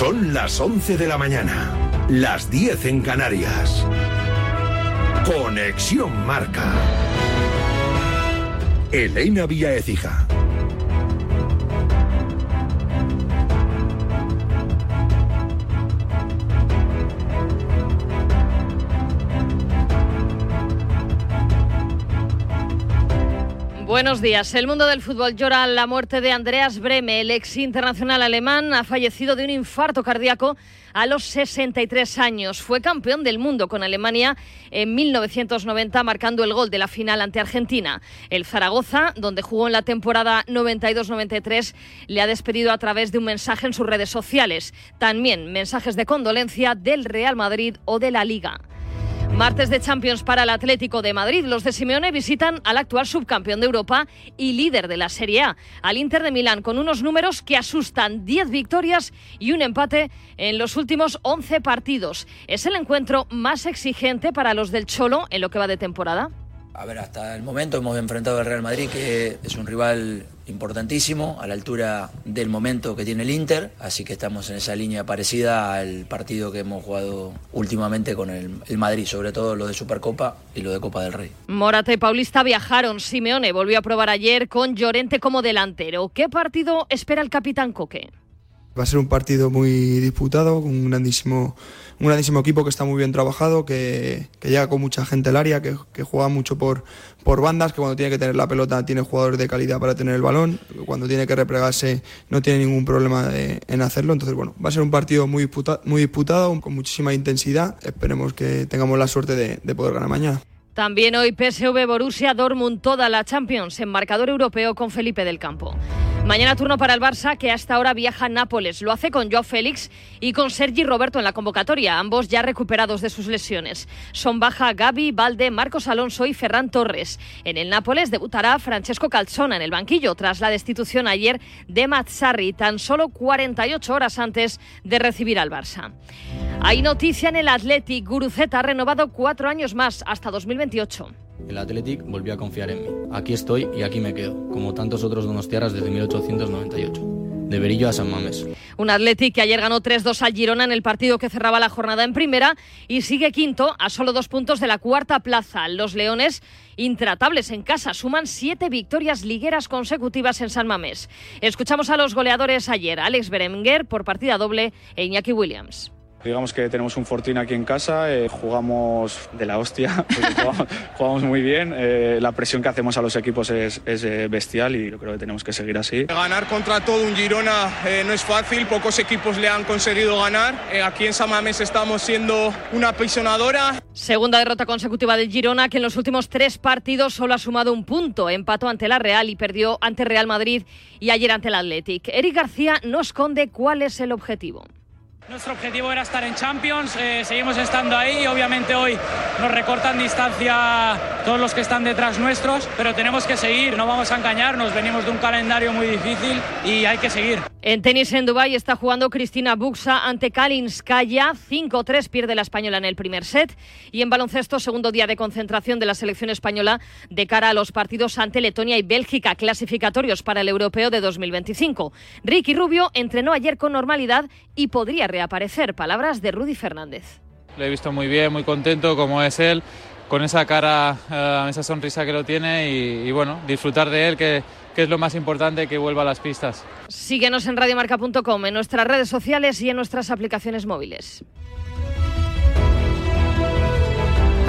Son las 11 de la mañana, las 10 en Canarias. Conexión Marca. Elena Vía Ecija. Buenos días. El mundo del fútbol llora la muerte de Andreas Breme, el ex internacional alemán, ha fallecido de un infarto cardíaco a los 63 años. Fue campeón del mundo con Alemania en 1990, marcando el gol de la final ante Argentina. El Zaragoza, donde jugó en la temporada 92-93, le ha despedido a través de un mensaje en sus redes sociales. También mensajes de condolencia del Real Madrid o de la Liga. Martes de Champions para el Atlético de Madrid. Los de Simeone visitan al actual subcampeón de Europa y líder de la Serie A, al Inter de Milán, con unos números que asustan 10 victorias y un empate en los últimos 11 partidos. ¿Es el encuentro más exigente para los del Cholo en lo que va de temporada? A ver, hasta el momento hemos enfrentado al Real Madrid, que es un rival importantísimo, a la altura del momento que tiene el Inter, así que estamos en esa línea parecida al partido que hemos jugado últimamente con el, Madrid, sobre todo lo de Supercopa y lo de Copa del Rey. Morata y Paulista viajaron, Simeone volvió a probar ayer con Llorente como delantero. ¿Qué partido espera el capitán Coque? Va a ser un partido muy disputado, con un grandísimo un grandísimo equipo que está muy bien trabajado, que, llega con mucha gente al área, que, juega mucho por, por bandas, que cuando tiene que tener la pelota tiene jugadores de calidad para tener el balón, cuando tiene que replegarse no tiene ningún problema en hacerlo. Entonces, bueno, va a ser un partido muy, muy disputado, con muchísima intensidad. Esperemos que tengamos la suerte de, de poder ganar mañana. También hoy PSV Borussia Dortmund toda la Champions en marcador europeo con Felipe del Campo. Mañana turno para el Barça, que hasta ahora viaja a Nápoles. Lo hace con Joao Félix y con Sergi Roberto en la convocatoria, ambos ya recuperados de sus lesiones. Son baja Gaby, Valde, Marcos Alonso y Ferran Torres. En el Nápoles debutará Francesco Calzona en el banquillo tras la destitución ayer de Mazzarri, tan solo 48 horas antes de recibir al Barça. Hay noticia en el Athletic. Guruceta ha renovado cuatro años más, hasta 2028. El Athletic volvió a confiar en mí. Aquí estoy y aquí me quedo, como tantos otros donostiarras desde 1898 de Berillo a San Mamés. Un Athletic que ayer ganó 3-2 al Girona en el partido que cerraba la jornada en primera y sigue quinto a solo dos puntos de la cuarta plaza. Los Leones, intratables en casa, suman siete victorias ligueras consecutivas en San Mamés. Escuchamos a los goleadores ayer, Alex Berenguer por partida doble e Iñaki Williams. Digamos que tenemos un fortín aquí en casa, eh, jugamos de la hostia, jugamos, muy bien, eh, la presión que hacemos a los equipos es, eh, bestial y yo creo que tenemos que seguir así. Ganar contra todo un Girona no es fácil, pocos equipos le han conseguido ganar. aquí en Samamés estamos siendo una apisonadora. Segunda derrota consecutiva del Girona que en los últimos tres partidos solo ha sumado un punto, empató ante la Real y perdió ante Real Madrid y ayer ante el Athletic. Eric García no esconde cuál es el objetivo. Nuestro objetivo era estar en Champions, eh, seguimos estando ahí, obviamente hoy nos recortan distancia todos los que están detrás nuestros, pero tenemos que seguir, no vamos a engañarnos, venimos de un calendario muy difícil y hay que seguir. En tenis en Dubái está jugando Cristina Buxa ante Kalinskaya, 5-3 pierde la española en el primer set y en baloncesto segundo día de concentración de la selección española de cara a los partidos ante Letonia y Bélgica clasificatorios para el europeo de 2025. Ricky Rubio entrenó ayer con normalidad y podría reaparecer. Palabras de Rudy Fernández. Lo he visto muy bien, muy contento como es él, con esa cara, eh, esa sonrisa que lo tiene y, bueno, disfrutar de él que, que, es lo más importante que vuelva a las pistas. Síguenos en radiomarca.com, en nuestras redes sociales y en nuestras aplicaciones móviles.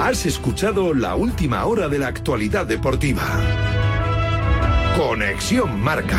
Has escuchado la última hora de la actualidad deportiva. Conexión Marca.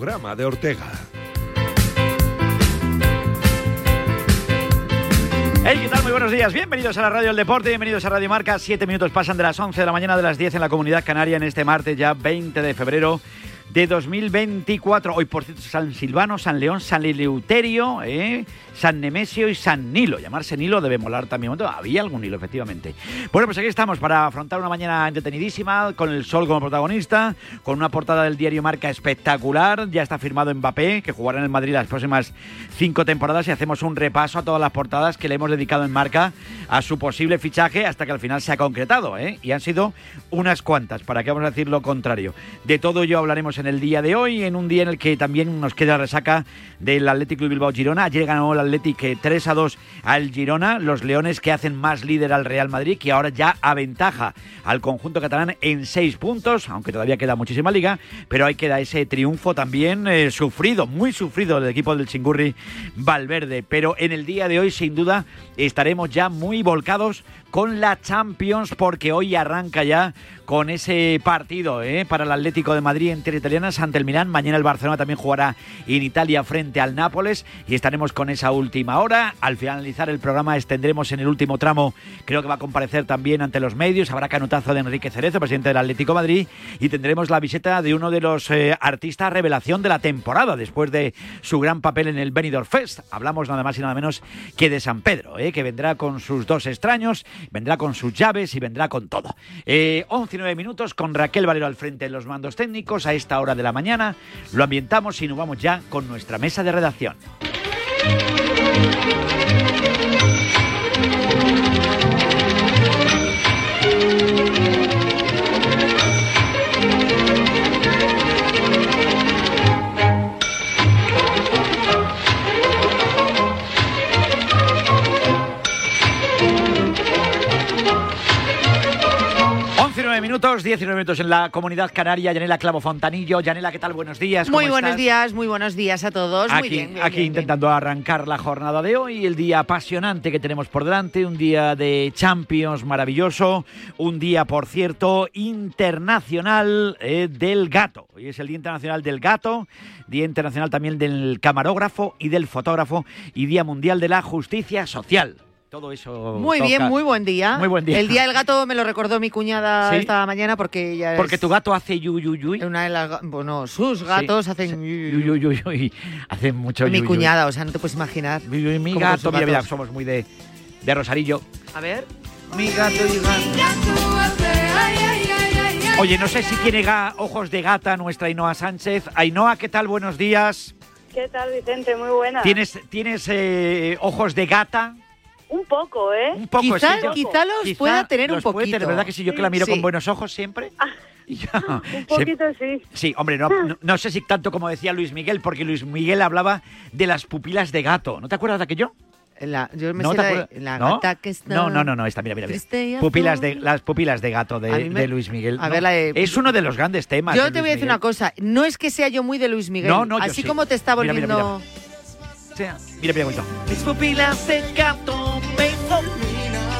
programa de Ortega. Hey, ¿qué tal? Muy buenos días. Bienvenidos a la Radio del Deporte, bienvenidos a Radio Marca. Siete minutos pasan de las 11 de la mañana de las 10 en la Comunidad Canaria en este martes ya 20 de febrero de 2024. Hoy, por cierto, San Silvano, San León, San Eleuterio, ¿eh? San Nemesio y San Nilo. Llamarse Nilo debe molar también. Había algún Nilo, efectivamente. Bueno, pues aquí estamos para afrontar una mañana entretenidísima, con el sol como protagonista, con una portada del diario Marca espectacular. Ya está firmado Mbappé, que jugará en el Madrid las próximas cinco temporadas y hacemos un repaso a todas las portadas que le hemos dedicado en Marca a su posible fichaje hasta que al final se ha concretado. ¿eh? Y han sido unas cuantas, para que vamos a decir lo contrario. De todo ello hablaremos en el día de hoy, en un día en el que también nos queda resaca del Atlético de Bilbao Girona. Ayer ganó el Atlético 3 a 2 al Girona, los Leones que hacen más líder al Real Madrid, que ahora ya aventaja al conjunto catalán en seis puntos, aunque todavía queda muchísima liga, pero ahí queda ese triunfo también eh, sufrido, muy sufrido del equipo del Chingurri Valverde. Pero en el día de hoy, sin duda, estaremos ya muy volcados con la Champions, porque hoy arranca ya con ese partido ¿eh? para el Atlético de Madrid entre italianas ante el Milán. Mañana el Barcelona también jugará en Italia frente al Nápoles y estaremos con esa última hora. Al finalizar el programa extendremos en el último tramo, creo que va a comparecer también ante los medios. Habrá canutazo de Enrique Cerezo, presidente del Atlético de Madrid, y tendremos la visita de uno de los eh, artistas revelación de la temporada después de su gran papel en el Benidorm Fest. Hablamos nada más y nada menos que de San Pedro, ¿eh? que vendrá con sus dos extraños, vendrá con sus llaves y vendrá con todo. 11 minutos con Raquel Valero al frente de los mandos técnicos a esta hora de la mañana. Lo ambientamos y nos vamos ya con nuestra mesa de redacción. Minutos, 19 minutos en la comunidad canaria. Yanela Clavo Fontanillo. Yanela, ¿qué tal? Buenos días. muy buenos días, muy buenos días a todos. Aquí, muy bien, aquí intentando arrancar la jornada de hoy, el día apasionante que tenemos por delante, un día de Champions maravilloso, un día, por cierto, internacional eh, del gato. Hoy es el Día Internacional del Gato, Día Internacional también del Camarógrafo y del Fotógrafo y Día Mundial de la Justicia Social. Todo eso. Muy bien, muy buen día. Muy buen día. El día del gato me lo recordó mi cuñada esta mañana porque ella Porque tu gato hace yu Una de las, bueno, sus gatos hacen yu, Hacen mucho Mi cuñada, o sea, no te puedes imaginar. Mi gato, mira, mira, somos muy de, de Rosarillo. A ver. Mi gato y Oye, no sé si tiene ojos de gata nuestra Ainhoa Sánchez. Ainhoa, ¿qué tal? Buenos días. ¿Qué tal, Vicente? Muy buena. ¿Tienes, tienes eh, ojos de gata? Un poco, ¿eh? Un poco, quizá, quizá los pueda tener un poquito. Puede ¿verdad que sí? Yo que la miro con buenos ojos siempre. Ah, un poquito sí. Sí, hombre, no, no, sé si tanto como decía Luis Miguel, porque Luis Miguel hablaba de las pupilas de gato. ¿No te acuerdas de aquello? La, yo me ¿No sé la, gata que está No, no, no, no, esta, mira, mira. mira. Pupilas de, las pupilas de gato de, de Luis Miguel. A ver, la de... Es uno de los grandes temas. Yo te voy a decir una cosa. No es que sea yo muy de Luis Miguel. No, no, Así como te está volviendo... Mira, mira, mira, mira. Mis pupilas de gato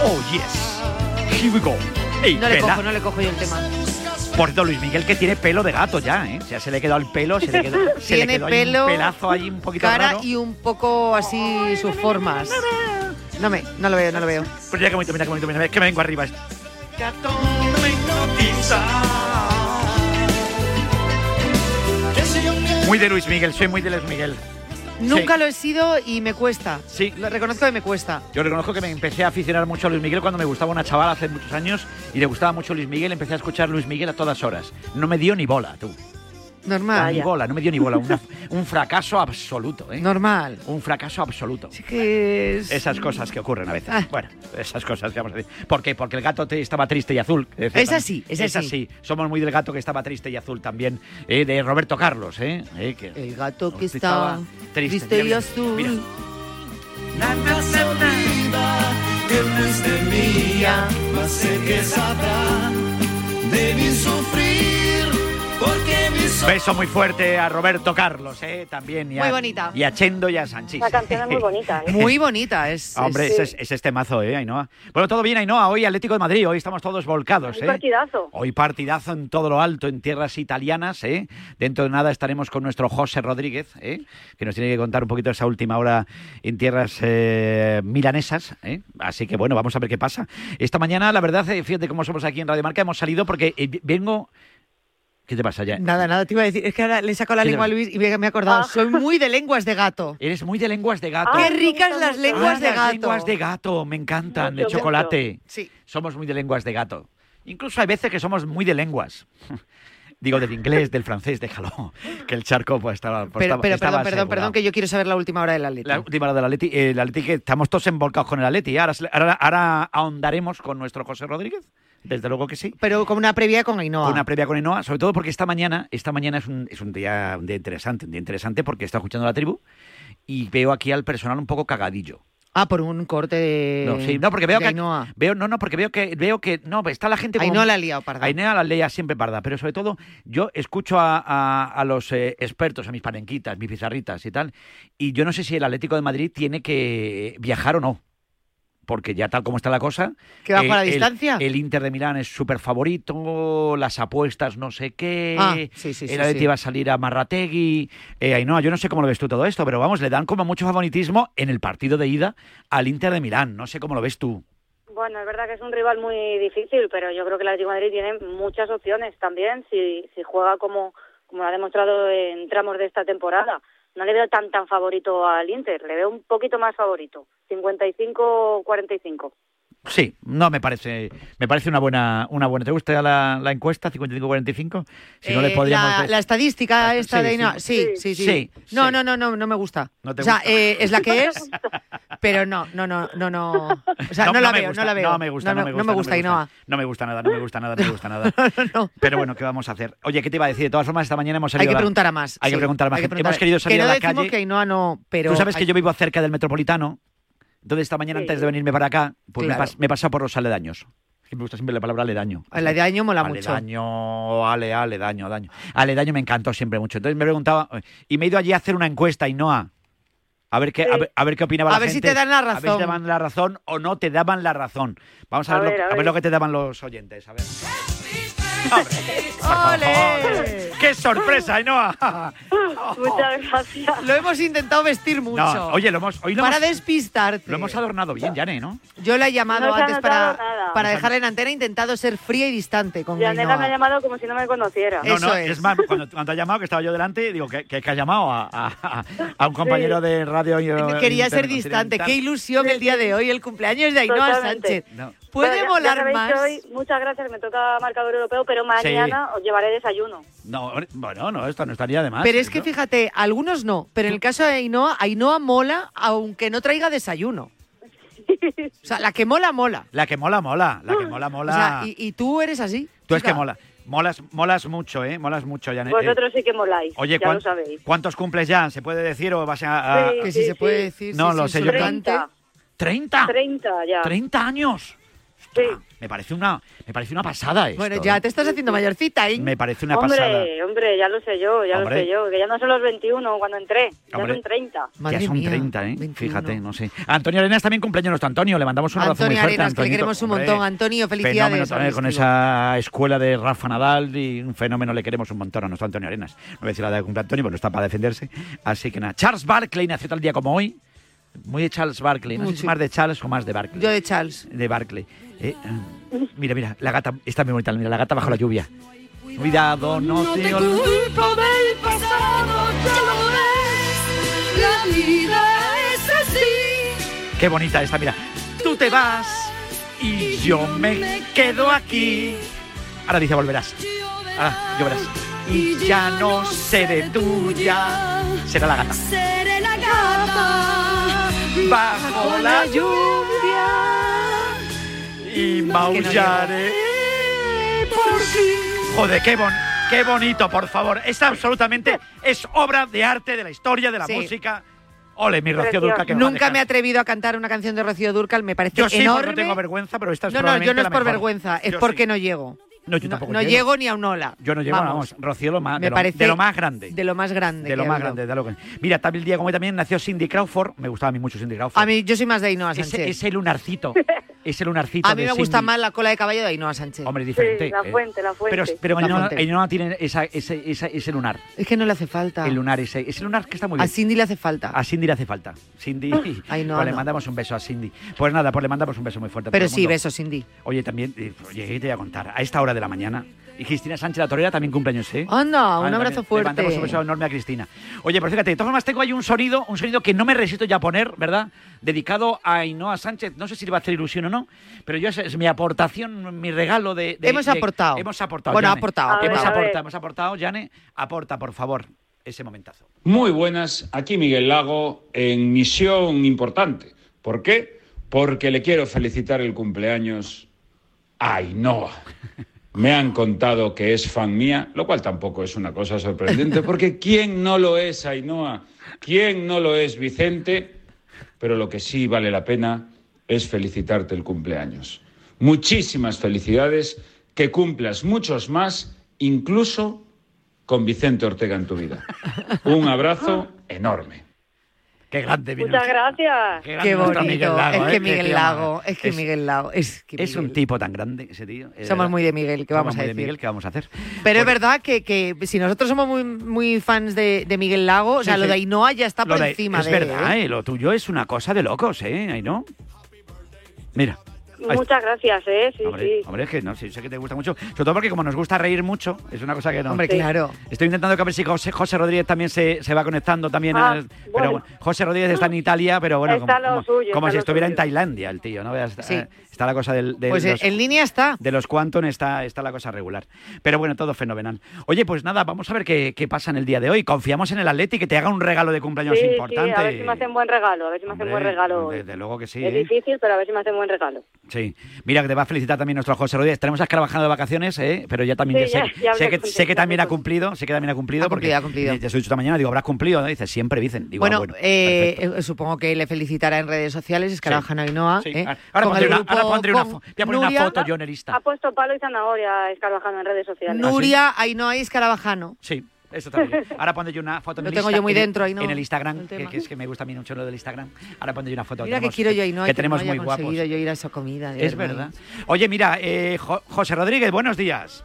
Oh, yes. Here we go. no le cojo, no le cojo yo el tema. Por cierto, Luis Miguel que tiene pelo de gato ya, ¿eh? O sea, se le quedó el pelo, se le quedó, se tiene le quedó pelo, un pelazo ahí un poquito cara raro. y un poco así sus formas. No me, no lo veo, no lo veo. Pero mira qué bonito, mira qué bonito, mira, que me vengo arriba. Gato Muy de Luis Miguel, soy muy de Luis Miguel. Nunca lo he sido y me cuesta. Sí. Lo reconozco que me cuesta. Yo reconozco que me empecé a aficionar mucho a Luis Miguel cuando me gustaba una chavala hace muchos años y le gustaba mucho Luis Miguel. Empecé a escuchar Luis Miguel a todas horas. No me dio ni bola, tú. Normal. Ni bola, no me dio ni bola. un fracaso absoluto, ¿eh? Normal. Un fracaso absoluto. Sí que es... Esas cosas que ocurren a veces. Ah. Bueno, esas cosas que vamos a decir. ¿Por qué? Porque el gato estaba triste y azul. Es así, es, es así. Somos muy del gato que estaba triste y azul también, eh, de Roberto Carlos, ¿eh? eh el gato que estaba triste, y azul. Mira. Nada se olvida que desde mía, más sé que sabrá de mi sufrir, Beso muy fuerte a Roberto Carlos, ¿eh? También. Y a, Muy bonita. Y a Chendo y a Sanchis. La canción es muy bonita. ¿eh? Muy bonita, es. Hombre, es- ese es, es este mazo, ¿eh, Ainhoa? Bueno, todo bien, Ainhoa. Hoy Atlético de Madrid, hoy estamos todos volcados, Un ¿eh? partidazo. Hoy partidazo en todo lo alto, en tierras italianas, ¿eh? Dentro de nada estaremos con nuestro José Rodríguez, ¿eh? Que nos tiene que contar un poquito esa última hora en tierras eh, milanesas, ¿eh? Así que bueno, vamos a ver qué pasa. Esta mañana, la verdad, fíjate cómo somos aquí en Radio Marca, hemos salido porque eh, vengo... ¿Qué te pasa ya? Nada, nada, te iba a decir. Es que ahora le saco la ¿Qué lengua a Luis y me me he acordado. Ah. Soy muy de lenguas de gato. Eres muy de lenguas de gato. Qué Ah, ricas me las lenguas Ah, de las gato. lenguas de gato, me encantan, de Mucho, chocolate. Sí. Somos muy de lenguas de gato. Incluso hay veces que somos muy de lenguas. Digo, del inglés, del francés, déjalo. Que el charco pues estaba... pues, Pero, pero estaba perdón, perdón, asegurado. perdón, que yo quiero saber la última hora del Atleti. La última hora del Atleti, eh, el Atleti que estamos todos envolcados con el Atleti. Ahora, ahora, ahora ahondaremos con nuestro José Rodríguez. Desde luego que sí. Pero como una previa con Ainhoa. Una previa con Enoa, sobre todo porque esta mañana, esta mañana es un, es un día, un día interesante, un día interesante porque está escuchando la tribu y veo aquí al personal un poco cagadillo. Ah, por un corte de. No, sí, no, porque veo que Ainhoa. veo no, no, porque veo que veo que no, está la gente como Ainhoa la liado, parda. Ainhoa la lea siempre parda, pero sobre todo yo escucho a, a- a los eh, expertos, a mis parenquitas, mis pizarritas y tal, y yo no sé si el Atlético de Madrid tiene que viajar o no. Porque ya tal como está la cosa. ¿Que va eh, para la el- distancia? El, Inter de Milán es súper favorito, las apuestas no sé qué. Ah, sí, sí, sí, el Atleti sí. va a salir a Marrategui. Eh, Ainhoa, yo no sé cómo lo ves tú todo esto, pero vamos, le dan como mucho favoritismo en el partido de ida al Inter de Milán. No sé cómo lo ves tú. Bueno, es verdad que es un rival muy difícil, pero yo creo que el Atlético de Madrid tiene muchas opciones también si, si juega como, como lo ha demostrado en tramos de esta temporada. No le veo tan tan favorito al Inter, le veo un poquito más favorito, 55-45. Sí, no me parece, me parece una buena, una buena. ¿Te gusta la, la encuesta 55-45? Si no le Eh, podríamos. la, la estadística Ah, esta sí, de sí. Ainhoa. Sí, sí, sí. Sí, no, no, no, no, no me gusta. No te o sea, gusta. eh, es la que es, pero no, no, no, no, no. O sea, no, la veo, gusta, no la veo. No me gusta, no, me gusta. no me gusta, Ainhoa. No me gusta nada, no me gusta nada, no me gusta nada. Pero bueno, ¿qué vamos a hacer? Oye, ¿qué te iba a decir? De todas formas, esta mañana hemos Hay salido. que a la- preguntar a más. Hay que preguntar a más. hay que. Hemos querido salir que no a la calle. que no, pero... Tú sabes que hay- yo vivo cerca del Metropolitano. Entonces, esta mañana, Sí. antes de venirme para acá, pues me, pas- me he pasado por los aledaños. Que me gusta siempre la palabra aledaño. La de año mola mucho. Aledaño, ale, aledaño, daño. Aledaño me encantó siempre mucho. Entonces me preguntaba, y me he ido allí a hacer una encuesta, Ainhoa. A ver qué, a ver, a ver qué opinaba A la ver si te dan la A ver si razón. te daban la razón o no te daban la razón. Vamos a, A ver, lo, ver, a ver. lo que te daban los oyentes. A ver. ¡Ole! ¡Qué sorpresa, Ainhoa! Muchas gracias. Lo hemos intentado vestir mucho. No, oye, lo hemos, hoy lo para hemos, despistarte. lo hemos adornado bien, Yane, ¿no? Yo la he llamado No antes para, nada. para dejarla en antena. He intentado ser fría y distante con Yanela Ainhoa. me ha llamado como si no me conociera. No, Eso no, es. es, más, cuando, cuando ha llamado, que estaba yo delante, digo, que, que, que ha llamado a, a- a un compañero de radio. Quería ser distante. Qué ilusión el día de hoy, el cumpleaños de Ainhoa Totalmente. Sánchez. No. Puede Bueno, ya sabéis más. que hoy, muchas gracias, me toca marcador europeo, pero mañana os llevaré desayuno. No, bueno, no, esto no estaría de más. Pero es que ¿no? fíjate, algunos no. Pero en el caso de Ainhoa, Ainhoa mola aunque no traiga desayuno. O sea, la que mola, mola. La que mola, mola. La que mola, mola. O sea, y, y tú eres así. Tú es que chica. mola. Molas, molas mucho, ¿eh? Molas mucho, Janet. Vosotros sí que moláis, Oye, ya ¿cuán- lo sabéis. ¿cuántos cumples ya? ¿Se puede decir o vas a...? a- Sí, Que si se puede decir. No sí, lo sí, sé, yo creo- insultante. ¿30? 30 ya. ¿30 años? Sí. Me parece una, me parece una pasada esto. Bueno, ya ¿eh? te estás haciendo mayorcita, ¿eh? Me parece una pasada. Hombre, hombre, ya lo sé yo, ya Hombre. lo sé yo, que ya no son los 21 cuando entré, ya Hombre. son 30. Madre ya son mía, 30, ¿eh? 21. Fíjate, no sé. Antonio Arenas también cumpleaños nuestro Antonio. Le mandamos un abrazo muy Antonio fuerte. Arenas, que le queremos un Hombre, montón. Antonio, Fenómeno felicidades. también con esa escuela de Rafa Nadal y un fenómeno le queremos un montón a nuestro Antonio Arenas. No voy a decir la de cumple Antonio, pero está para defenderse. Así que nada. Charles Barkley nació tal día como hoy. Muy de Charles Barkley. No sé si Mucho. más de Charles o más de Barkley. Yo de Charles. De Barkley. Eh, eh, mira, mira, la gata, está muy bonita. Mira, la gata bajo la lluvia. Cuidado, no, No te te olvides. culpo del pasado, ya lo ves. La vida es así. Qué bonita esta, mira. Tú te vas y yo me quedo aquí. Ahora dice volverás. Ahora lloverás. Y ya no seré tuya. Será la gata. Seré la gata Bajo la Y maullaré por ti. Joder, qué, bon- qué bonito, por favor. Es absolutamente, es obra de arte de la historia, de la Sí. música. Ole, mi Rocío Precioso. Durca, que Nunca me he atrevido a cantar una canción de Rocío Durcal, me parece Yo sí, enorme. no tengo vergüenza, pero esta es no, no, yo no es por mejor. vergüenza, es Yo porque sí. no llego. No, yo No, tampoco no llego. llego ni a un hola. Yo no llego, vamos, Rocío, lo más, Me de, lo, parece de lo más grande. De lo más grande. De lo más grande, de lo que... Mira, también el día como hoy también nació Cindy Crawford. Me gustaba a mí mucho Cindy Crawford. A mí, yo soy más de Ainhoa ese, Sánchez. ese lunarcito. ese lunarcito A mí de me gusta Cindy. más la cola de caballo de Ainhoa Sánchez. Hombre, es diferente. Sí, la eh. fuente, la fuente. Pero, pero La Ainhoa, fuente. Ainhoa tiene esa, ese, esa- ese lunar. Es que no le hace falta. El lunar, ese, ese lunar que está muy A bien. Cindy le hace falta. A Cindy le hace falta. Cindy, Ainhoa pues le no. mandamos un beso a Cindy. Pues nada, pues le mandamos un beso muy fuerte. a Pero todo el sí, mundo. beso, Cindy. Oye, también, eh, oye, ¿qué te voy a contar? A esta hora de la mañana. Y Cristina Sánchez, la torera, también cumpleaños, ¿eh? Anda, un abrazo también fuerte. Le mandamos un beso enorme a Cristina. Oye, pero fíjate, de todas formas tengo ahí un sonido, un sonido que no me resisto ya a poner, ¿verdad? Dedicado a Ainhoa Sánchez. No sé si le va a hacer ilusión o no, pero yo es, es mi aportación, mi regalo de... de- Hemos de- aportado. Hemos aportado, Bueno, Yane. aportado, ver, Hemos aportado, hemos aportado. Yane, aporta, por favor, ese momentazo. Muy buenas, aquí Miguel Lago en misión importante. ¿Por qué? Porque le quiero felicitar el cumpleaños a Ainhoa. Me han contado que es fan mía, lo cual tampoco es una cosa sorprendente, porque ¿quién no lo es Ainhoa? ¿Quién no lo es Vicente? Pero lo que sí vale la pena es felicitarte el cumpleaños. Muchísimas felicidades, que cumplas muchos más, incluso con Vicente Ortega en tu vida. Un abrazo enorme. Qué grande, Muchas gracias. Qué Qué bonito. Miguel Lago, es ¿eh? que Miguel Lago, es que Es- Miguel Lago, es que Es un tipo tan grande ese tío. Somos verdad. muy de Miguel, ¿qué vamos Somos a muy de decir? Miguel, ¿qué vamos a hacer? Pero es verdad que, que si nosotros somos muy, muy fans de, de Miguel Lago, o sea, Sí, lo de Ainhoa ya está Lo por de- encima es de verdad, ¿eh? eh, lo tuyo es una cosa de locos, ¿eh? Ahí no. Mira. Muchas gracias, ¿eh? Sí, Hombre, sí. hombre, es que no, sí, sé que te gusta mucho. Sobre todo porque como nos gusta reír mucho, es una cosa que no. Hombre, claro. Estoy intentando que a ver si José, José Rodríguez también se, se va conectando también. Ah, al- Pero bueno. José Rodríguez está en Italia, pero bueno, Está como, lo como- suyo, como está si lo estuviera en. Tailandia el tío, ¿no? Veas, Sí. eh, Está la cosa del, de Pues los, en línea está. de los Quantum está, está la cosa regular. Pero bueno, todo fenomenal. Oye, pues nada, vamos a ver qué, qué pasa en el día de hoy. Confiamos en el Atleti que te haga un regalo de cumpleaños Sí, importante. sí, a ver si me hacen buen regalo, a ver si me hacen Hombre, buen regalo. Desde luego que sí. es ¿eh? difícil, pero a ver si me hacen buen regalo. Sí, mira que te va a felicitar también nuestro José Rodríguez. Tenemos a Carvajal de vacaciones, ¿eh? pero ya también Sí, sé, ya- ya sé que, sé que también ha cumplido, sé que también ha cumplido. Ha cumplido, porque ha cumplido. Te he dicho esta mañana, digo, habrás cumplido, ¿no? Dice, siempre dicen. Digo, Bueno, ah, bueno, eh, eh, supongo que le felicitará en redes sociales, es Carvajal Ainhoa. Sí. ¿eh? Ahora Con pondré una, grupo ahora pondré una, con fo- voy a poner una Nuria, foto yo en el Insta. Ha puesto palo y zanahoria escarabajando en redes sociales. Nuria, Ainhoa y Escarabajano. Sí, eso también. Ahora pondré yo una foto en Lo el tengo Insta- yo muy en el- dentro ahí, ¿no? En el Instagram, El que, que es que me gusta a mí mucho lo del Instagram. Ahora pondré yo una foto. Mira que tenemos- quiero yo que y que no tenemos haya muy guapos. conseguido yo ir a esa comida. de Es verdad. Oye, mira, eh, Jo- José Rodríguez, buenos días.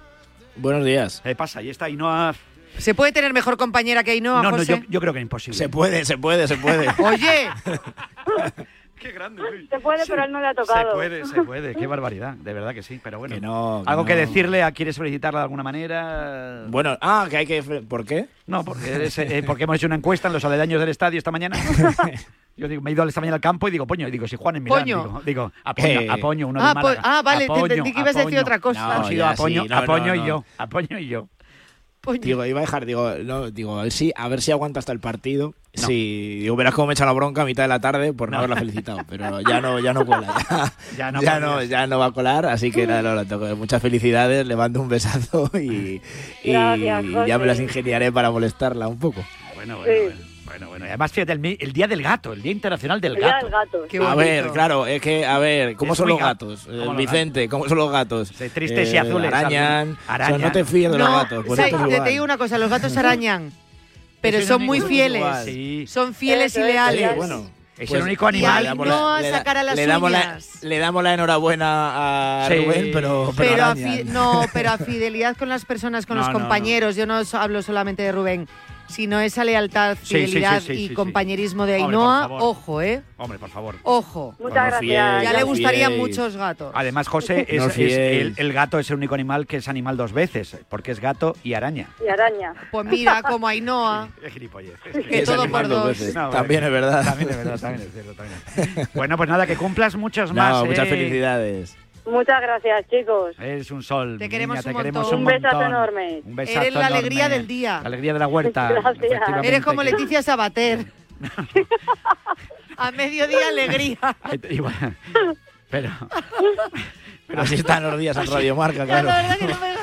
Buenos días. ¿Qué pasa? Y está Ainhoa... ¿Se puede tener mejor compañera que Ainhoa, No, no, José? yo, yo creo que es imposible. Se puede, se puede, se puede. Oye, Qué grande, Se puede, pero él no le ha tocado. Se puede, se puede. Qué barbaridad, de verdad que sí. Pero bueno, Que no, que algo que no. decirle, a- ¿quieres felicitarla de alguna manera? Bueno, ah, que hay que... ¿Por qué? No, porque, eres, eh, porque hemos hecho una encuesta en los aledaños del estadio esta mañana. Yo digo, me he ido esta mañana al campo y digo, poño, y digo, si Juan en Milán, Poño. digo, digo apoño, Eh. apoño, uno de ah, Málaga. ah, vale, te entendí que ibas a decir otra cosa. No, Ha sido ya, apoño, sí, no, no, y yo, apoño y yo. Digo, iba a dejar, digo, no, digo, a ver si, a ver si aguanta hasta el partido. No. Si, digo, verás cómo me echa la bronca a mitad de la tarde por no, No. haberla felicitado. Pero ya no, ya no cuela. Ya, Ya no ya, no, ya no va a colar, así que nada, muchas felicidades, le mando un besazo y, y Gracias, ya me las ingeniaré para molestarla un poco. Bueno, bueno, Sí. bueno, bueno, bueno. Y Además, fíjate, el, Día del Gato, el Día Internacional del El día Gato. del gato. Qué A ver, claro, es que, a ver, ¿cómo Es son los ga- gatos? ¿Cómo Eh, los Vicente, ¿cómo son los gatos? Tristes y azules, Arañan. arañan. O sea, no te fíes de los gatos. pues te, digo una cosa, los gatos arañan, pero son único- muy fieles. Sí. Son fieles y leales. Sí, bueno. Es Pues- el único Y animal. ahí Le damos no le sacar a las le damos la, uñas. le damos la enhorabuena a Sí. Rubén, pero, pero, Pero a fi- no, pero a fidelidad con las personas, con No, los no, no. compañeros. Yo no hablo solamente de Rubén, sino esa lealtad, Sí, sí, sí, fidelidad sí, sí, y sí. compañerismo de Ainhoa. Ojo, ¿eh? Hombre, por favor. Ojo. Muchas gracias. fiéis, Ya le gustarían muchos gatos. Además, José, es, No es- fiéis. el, el gato es el único animal que es animal dos veces, porque es gato y araña. Y araña. Pues mira, como Ainhoa. Es gilipollez. Que Es todo por dos dos. veces. No, También bueno, es verdad. También es verdad, también es cierto. También. Bueno, pues nada, que cumplas muchos No, más. muchas ¿eh? felicidades. Muchas gracias, chicos. Eres un sol. Te queremos niña, te un queremos montón. un Un besazo montón. enorme. Un besazo Eres la enorme. alegría del día. La alegría de la huerta. Gracias. Eres como Leticia Sabater. A mediodía alegría. Pero. Pero así están los días en Radio Marca, claro. la verdad que no me.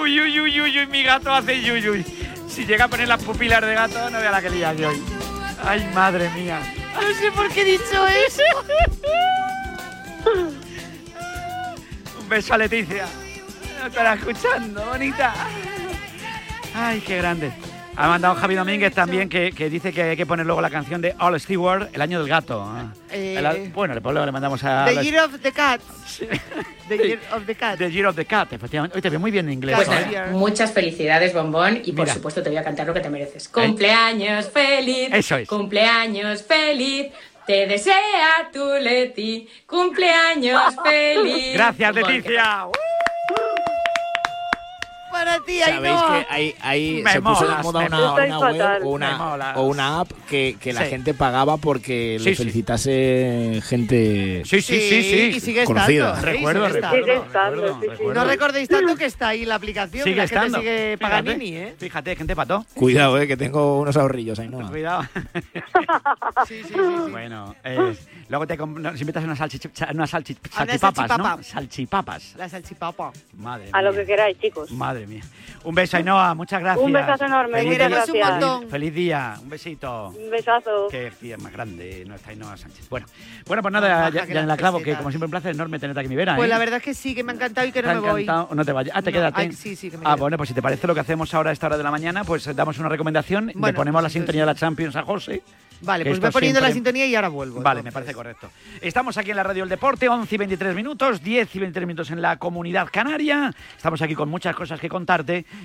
Uy, uy, uy, uy, uy, mi gato hace uy, uy. Si llega a poner las pupilas de gato, no vea la que lía que hoy. Ay, madre mía. No sé por qué he dicho eso. Un beso a Leticia. No estará escuchando, bonita. Ay, qué grande. Ha mandado Javi Domínguez también que, que dice que hay que poner luego la canción de All Stewart, El año del gato. Eh, El- bueno, pues luego le mandamos a... The Year of the Cat. The Year of the Cat. The Year of the Cat, efectivamente. Hoy te veo muy bien en inglés. Pues ¿eh? nada, muchas felicidades, bombón, y por Mira. supuesto te voy a cantar lo que te mereces. Cumpleaños feliz. Eso es. Cumpleaños feliz. Te desea tu Leti. Cumpleaños feliz. Gracias, Leticia. Para ti, Sabéis que hay, hay Me se puso de moda una, una web o una, molas. o una app que, que la Sí. gente pagaba porque Sí, le sí. felicitase gente Sí, sí, sí, sí. Y sigue conocida. estando. sí, Recuerdo, sigue estando. Sigue estando, sí, sí. No recordéis tanto que está ahí la aplicación. Sigue la estando. gente sigue Fíjate. Paganini, ¿eh? Fíjate, gente pató. Cuidado, eh, que tengo unos ahorrillos ahí, ¿no? Cuidado. Sí, sí, sí. sí. Bueno, eh, luego te nos invitas unas, A una salchipapas, ¿no? salchipapa. Salchipapas. La salchipapa. Madre A lo mía. que queráis, chicos. Madre mía. Un beso, Ainhoa. Muchas gracias. Un besazo enorme, Feliz muchas día. gracias. un montón. Feliz día. Un besito. Un besazo. Qué tía más grande nuestra Ainhoa Sánchez. Bueno, bueno pues nada, baja ya, ya en la clavo, que como siempre un placer enorme tenerte aquí mi vera. Pues ¿eh? la verdad es que sí, que me ha encantado y que ¿Te no me voy. encantado? No te vayas. Ah, te No, quédate. ay, sí, sí, que me ah, quedo. bueno, pues si te parece lo que hacemos ahora a esta hora de la mañana, pues damos una recomendación, le Bueno, ponemos la pues sintonía de la Champions a José. Vale, pues voy poniendo la siempre- sintonía y ahora vuelvo. Vale, me entonces. parece correcto. Estamos aquí en la Radio El Deporte, 11 y 23 minutos, 10 y 23 minutos en la Comunidad Canaria. Estamos aquí con muchas cosas que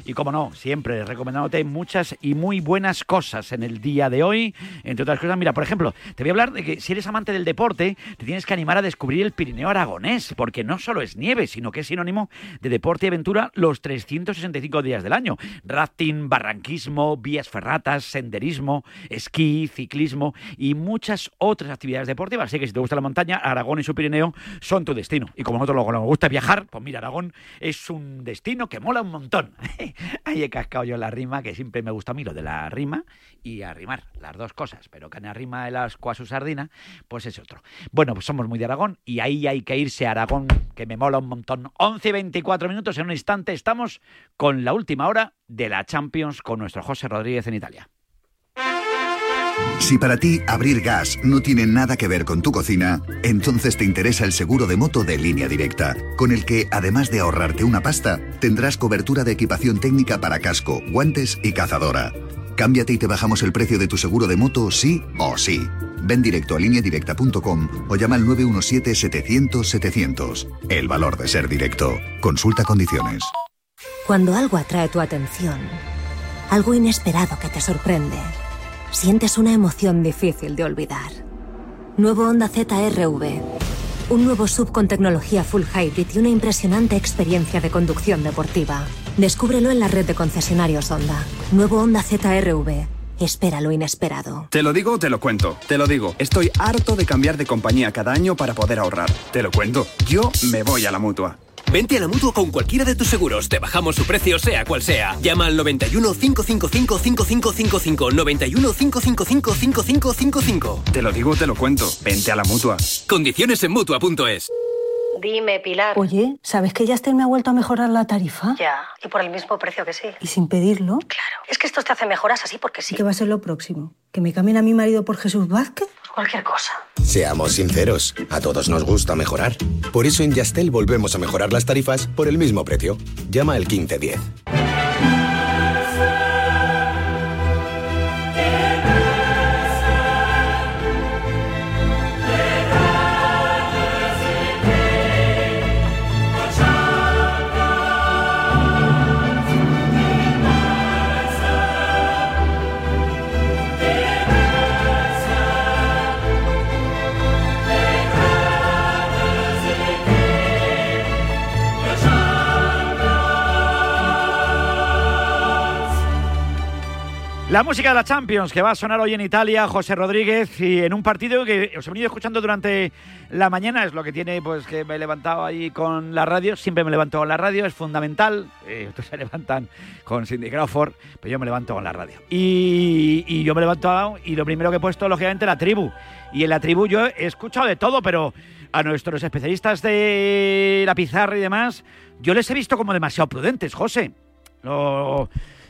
y, como no, siempre recomendándote muchas y muy buenas cosas en el día de hoy. Entre otras cosas, mira, por ejemplo, te voy a hablar de que si eres amante del deporte, te tienes que animar a descubrir el Pirineo aragonés, porque no solo es nieve, sino que es sinónimo de deporte y aventura los 365 días del año. Rafting, barranquismo, vías ferratas, senderismo, esquí, ciclismo y muchas otras actividades deportivas. Así que si te gusta la montaña, Aragón y su Pirineo son tu destino. Y como nosotros luego nos gusta viajar, pues mira, Aragón es un destino que mola un montón. Ahí he cascado yo la rima, que siempre me gusta a mí lo de la rima y arrimar, las dos cosas. Pero que arrima el asco a su sardina, pues es otro. Bueno, pues somos muy de Aragón y ahí hay que irse a Aragón, que me mola un montón. 11 y 24 minutos, en un instante estamos con la última hora de la Champions con nuestro José Rodríguez en Italia. Si para ti abrir gas no tiene nada que ver con tu cocina, entonces te interesa el seguro de moto de línea directa, con el que, además de ahorrarte una pasta, tendrás cobertura de equipación técnica para casco, guantes y cazadora. Cámbiate y te bajamos el precio de tu seguro de moto sí o sí. Ven directo a lineadirecta.com o llama al 917-700-700. El valor de ser directo. Consulta condiciones. Cuando algo atrae tu atención, algo inesperado que te sorprende, sientes una emoción difícil de olvidar. Nuevo Honda ZRV. Un nuevo sub con tecnología full hybrid y una impresionante experiencia de conducción deportiva. Descúbrelo en la red de concesionarios Honda. Nuevo Honda ZRV. Espera lo inesperado. Te lo digo te lo cuento. Te lo digo. Estoy harto de cambiar de compañía cada año para poder ahorrar. Te lo cuento. Yo me voy a la mutua. Vente a la mutua con cualquiera de tus seguros. Te bajamos su precio, sea cual sea. Llama al 91 555 5555. 91 555 5555. Te lo digo o te lo cuento. Vente a la mutua. Condiciones en mutua.es. Dime, Pilar. Oye, ¿sabes que Yastel me ha vuelto a mejorar la tarifa? Ya, y por el mismo precio que sí. ¿Y sin pedirlo? Claro, es que esto te hace mejoras así porque sí. ¿Qué va a ser lo próximo? ¿Que me cambien a mi marido por Jesús Vázquez? Cualquier cosa. Seamos sinceros, a todos nos gusta mejorar. Por eso en Yastel volvemos a mejorar las tarifas por el mismo precio. Llama al 1510. La música de la Champions que va a sonar hoy en Italia, José Rodríguez, y en un partido que os he venido escuchando durante la mañana, es lo que tiene pues que me he levantado ahí con la radio, siempre me levanto con la radio, es fundamental, eh, otros se levantan con Cindy Crawford, pero yo me levanto con la radio. Y, yo me levanto y lo primero que he puesto, lógicamente, la tribu. Y en la tribu yo he escuchado de todo, pero a nuestros especialistas de la pizarra y demás, yo les he visto como demasiado prudentes, José.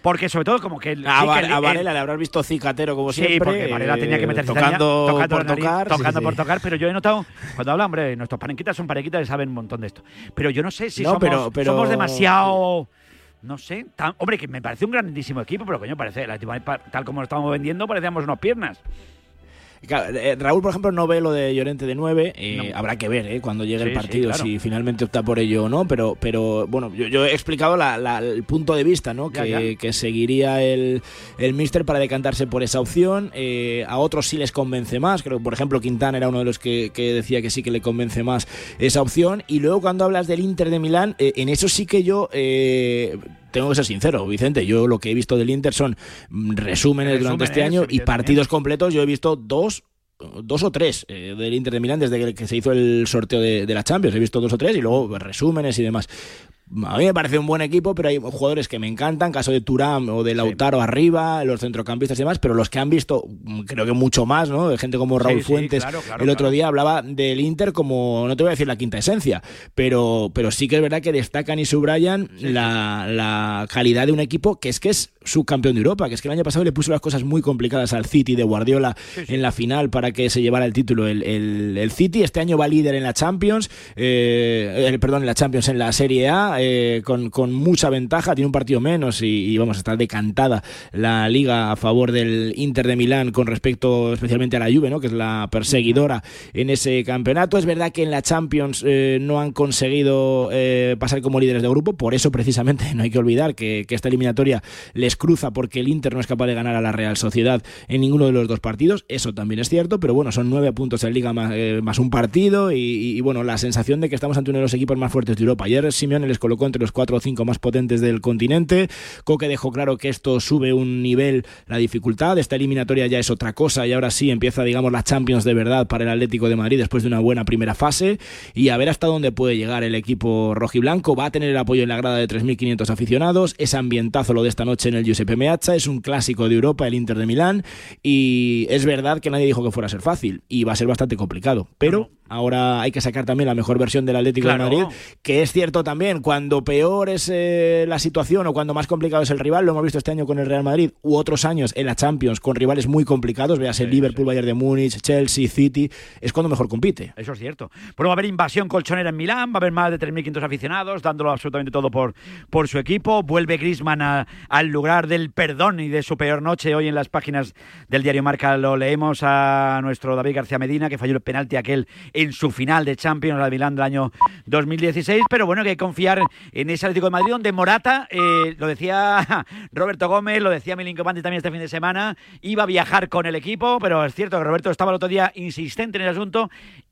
Porque sobre todo como que... el- A, sí que el- a el- Varela le habrás visto cicatero como Sí, siempre. porque Varela tenía que eh, meter tocando, tocando por tocar. sí, tocando sí. por tocar, pero yo he notado, cuando habla, hombre, nuestros parequitas son parequitas y saben un montón de esto. Pero yo no sé si No, somos, pero- pero- somos demasiado... No sé, tan- hombre, que me parece un grandísimo equipo, pero coño, parece, tal como lo estamos vendiendo, parecíamos unas piernas. Claro, eh, Raúl, por ejemplo, no ve lo de Llorente de 9. eh, No. Habrá que ver eh, cuando llegue Sí, el sí, partido claro. si finalmente opta por ello o no. Pero, pero bueno, yo, yo he explicado la- la- el punto de vista ¿no? Ya, que, ya. que seguiría el, el Mister para decantarse por esa opción. Eh, a otros sí les convence más. Creo que, por ejemplo, Quintana era uno de los que, que decía que sí que le convence más esa opción. Y luego, cuando hablas del Inter de Milán, en eso sí que yo. Tengo que ser sincero, Vicente. Yo lo que he visto del Inter son mm, resúmenes durante este año y partidos completos. Yo he visto dos dos o tres eh, del Inter de Milán desde que- se hizo el sorteo de, de la Champions. He visto dos o tres y luego resúmenes y demás. A mí me parece un buen equipo, pero hay jugadores que me encantan, caso de Turán o de Lautaro arriba, los centrocampistas y demás, pero los que han visto, mm, creo que mucho más, ¿no? De gente como Raúl Sí, sí, Fuentes. claro, claro, el otro claro. día hablaba del Inter como, no te voy a decir la quinta esencia, pero, pero sí que es verdad que destacan y subrayan la, la calidad de un equipo que es que es subcampeón de Europa, que es que el año pasado le puso las cosas muy complicadas al City de Guardiola en la final para que se llevara el título el, el- el City. Este año va líder en la Champions, eh, eh, perdón, en la Champions, en la Serie A, eh, con, mucha ventaja, tiene un partido menos y, y vamos, está decantada la liga a favor del Inter de Milán con respecto especialmente a la Juve, ¿no? que es la perseguidora en ese campeonato. Es verdad que en la Champions eh, no han conseguido eh, pasar como líderes de grupo, por eso precisamente no hay que olvidar que, esta eliminatoria les cruza porque el Inter no es capaz de ganar a la Real Sociedad en ninguno de los dos partidos, eso también es cierto, pero bueno, son nueve puntos en liga más, más un partido y, y, bueno, la sensación de que estamos ante uno de los equipos más fuertes de Europa. Ayer Simeone les colocó entre los cuatro o cinco más potentes del continente, Coque dejó claro que esto sube un nivel la dificultad, esta eliminatoria ya es otra cosa y ahora sí empieza, digamos, la Champions de verdad para el Atlético de Madrid después de una buena primera fase. Y a ver hasta dónde puede llegar el equipo rojiblanco. Va a tener el apoyo en la grada de 3.500 aficionados, ese ambientazo lo de esta noche en el Giuseppe Meazza, es un clásico de Europa, el Inter de Milán. Y es verdad que nadie dijo que fuera a ser fácil y va a ser bastante complicado, pero ahora hay que sacar también la mejor versión del Atlético Claro. de Madrid, que es cierto también, cuando peor es eh, la situación o cuando más complicado es el rival, lo hemos visto este año con el Real Madrid u otros años en la Champions con rivales muy complicados, veas el Liverpool, Bayern de Múnich, Chelsea, City, es cuando mejor compite. Eso es cierto. Bueno, va a haber invasión colchonera en Milán, va a haber más de 3.500 aficionados, dándolo absolutamente todo por, por su equipo. Vuelve Grisman al lugar del perdón y de su peor noche. Hoy en las páginas del diario Marca lo leemos a nuestro David García Medina, que falló el penalti aquel en su final de Champions al Milán del año 2016. Pero bueno, que hay que confiar en ese Atlético de Madrid, donde Morata, eh, lo decía Roberto Gómez, lo decía Milinko Manti también este fin de semana, iba a viajar con el equipo, pero es cierto que Roberto estaba el otro día insistente en el asunto.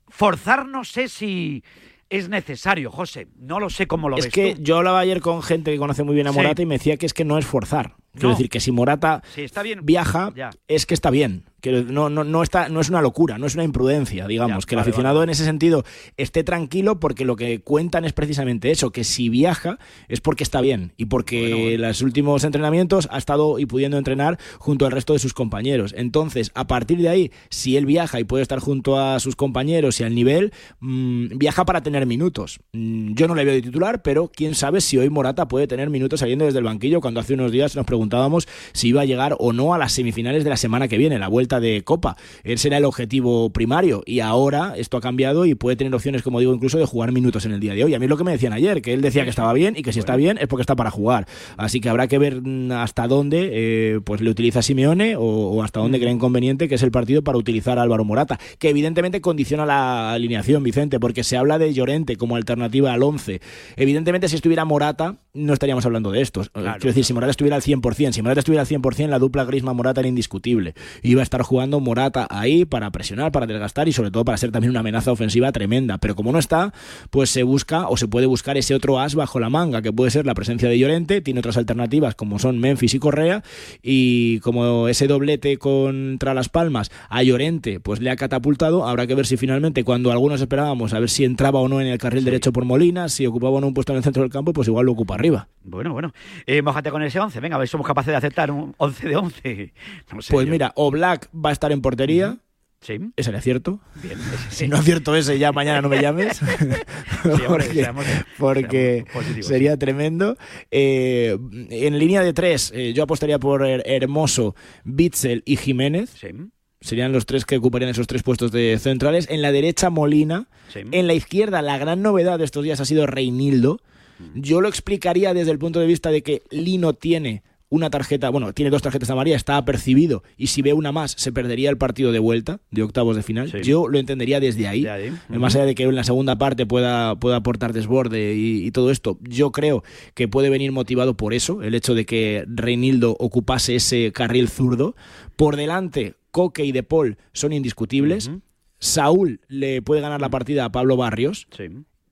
Forzar no sé si es necesario, José. No lo sé cómo lo Es ves que tú. yo hablaba ayer con gente que conoce muy bien a Sí. Morata y me decía que es que no es forzar. Quiero No. decir que si Morata Sí, está bien. viaja, Ya. es que está bien. Que no, no, no, está, no es una locura, no es una imprudencia, digamos. Ya, que el vale, aficionado en ese sentido esté tranquilo porque lo que cuentan es precisamente eso, que si viaja es porque está bien y porque los últimos entrenamientos ha estado y pudiendo entrenar junto al resto de sus compañeros. Entonces, a partir de ahí, si él viaja y puede estar junto a sus compañeros y al nivel, mm, viaja para tener minutos. Mm, yo no le veo de titular, pero quién sabe si hoy Morata puede tener minutos saliendo desde el banquillo cuando hace unos días nos preguntábamos si iba a llegar o no a las semifinales de la semana que viene, la vuelta de Copa. Ese era el objetivo primario y ahora esto ha cambiado y puede tener opciones, como digo, incluso de jugar minutos en el día de hoy. A mí es lo que me decían ayer, que él decía que estaba bien y que si está bien es porque está para jugar. Así que habrá que ver mm, hasta dónde eh, pues le utiliza Simeone o, o hasta dónde creen conveniente que es el partido para utilizar a Álvaro Morata, que evidentemente condiciona la alineación, Vicente, porque se habla de Llorente como alternativa al 11. Evidentemente, si estuviera Morata, no estaríamos hablando de estos. Eh, Quiero decir, si Morata estuviera al 100%, si Morata estuviera al 100%, la dupla Grisma-Morata era indiscutible. Iba a estar jugando Morata ahí para presionar, para desgastar y sobre todo para ser también una amenaza ofensiva tremenda. Pero como no está, pues se busca o se puede buscar ese otro as bajo la manga, que puede ser la presencia de Llorente, tiene otras alternativas como son Memphis y Correa, y como ese doblete contra Las Palmas a Llorente, pues le ha catapultado, habrá que ver si finalmente cuando algunos esperábamos a ver si entraba o no en el carril derecho por Molina, si ocupaba o no un puesto en el centro del campo, pues igual lo ocupa arriba. Bueno, bueno. Eh, mójate con ese 11. Venga, a ver si somos capaces de aceptar un 11 de 11. No sé Pues yo. mira, Va a estar en portería. Sí. Ese le acierto. Bien. Si no acierto ese, ya mañana no me llames. porque seamos- porque seamos positivos. sería tremendo. Eh, en línea de tres, eh, yo apostaría por Her- Hermoso, Bitzel y Jiménez. Serían los tres que ocuparían esos tres puestos de centrales. En la derecha, Molina. En la izquierda, la gran novedad de estos días ha sido Reinildo. Mm. Yo lo explicaría desde el punto de vista de que Lino tiene una tarjeta, bueno, tiene dos tarjetas amarillas, está apercibido y si ve una más se perdería el partido de vuelta de octavos de final. Yo lo entendería desde ahí. Más allá de que en la segunda parte pueda, pueda aportar desborde y, y todo esto, yo creo que puede venir motivado por eso, el hecho de que Reinildo ocupase ese carril zurdo. Por delante, Coque y De Paul son indiscutibles. Saúl le puede ganar la partida a Pablo Barrios.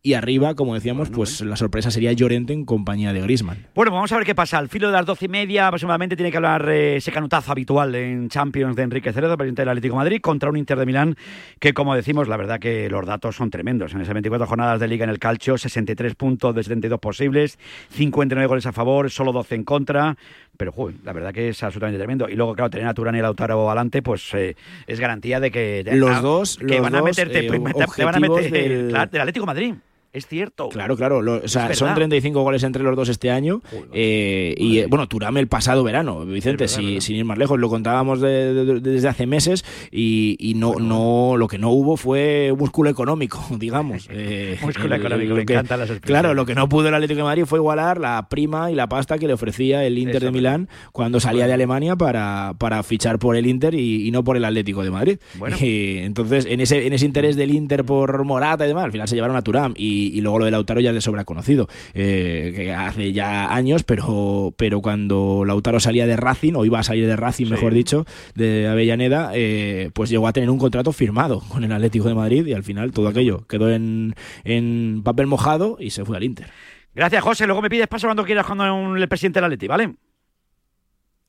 Y arriba, como decíamos, pues la sorpresa sería Llorente en compañía de Grisman. Bueno, vamos a ver qué pasa. Al filo de las doce y media, aproximadamente, tiene que hablar eh, ese canutazo habitual en Champions de Enrique Cerezo, presidente del Atlético de Madrid, contra un Inter de Milán que, como decimos, la verdad que los datos son tremendos. En esas 24 jornadas de Liga en el Calcio, 63 puntos de 72 posibles, 59 goles a favor, solo 12 en contra. Pero, joder, la verdad que es absolutamente tremendo. Y luego, claro, tener a Turán y a Lautaro adelante, pues eh, es garantía de que... de- Los dos- que los van a dos, meterte... eh, te van a meter objetivos del- claro, del Atlético de Madrid. Es cierto. Claro, claro. lo- o sea, son verdad. 35 goles entre los dos este año. eh, y bueno, Turame el pasado verano, Vicente, verdad, si- sin ir más lejos, lo contábamos de- de- de- desde hace meses y, y no, no, lo que no hubo fue músculo económico, digamos. Eh, Músculo económico, me que- encantan las expresiones. Claro, lo que no pudo el Atlético de Madrid fue igualar la prima y la pasta que le ofrecía el Inter Eso, de Milán cuando salía de Alemania para, para fichar por el Inter y, y no por el Atlético de Madrid. Bueno. Y entonces, en ese, en ese interés del Inter por Morata y demás, al final se llevaron a Turam y, y luego lo de Lautaro ya es de sobra conocido, eh, que hace ya años, pero, pero cuando Lautaro salía de Racing, o iba a salir de Racing, mejor dicho, de Avellaneda, eh, pues llegó a tener un contrato firmado con el Atlético de Madrid y al final todo aquello quedó en, en papel mojado y se fue al Inter. Gracias, José. Luego me pides paso cuando quieras con el presidente del Atleti, ¿vale?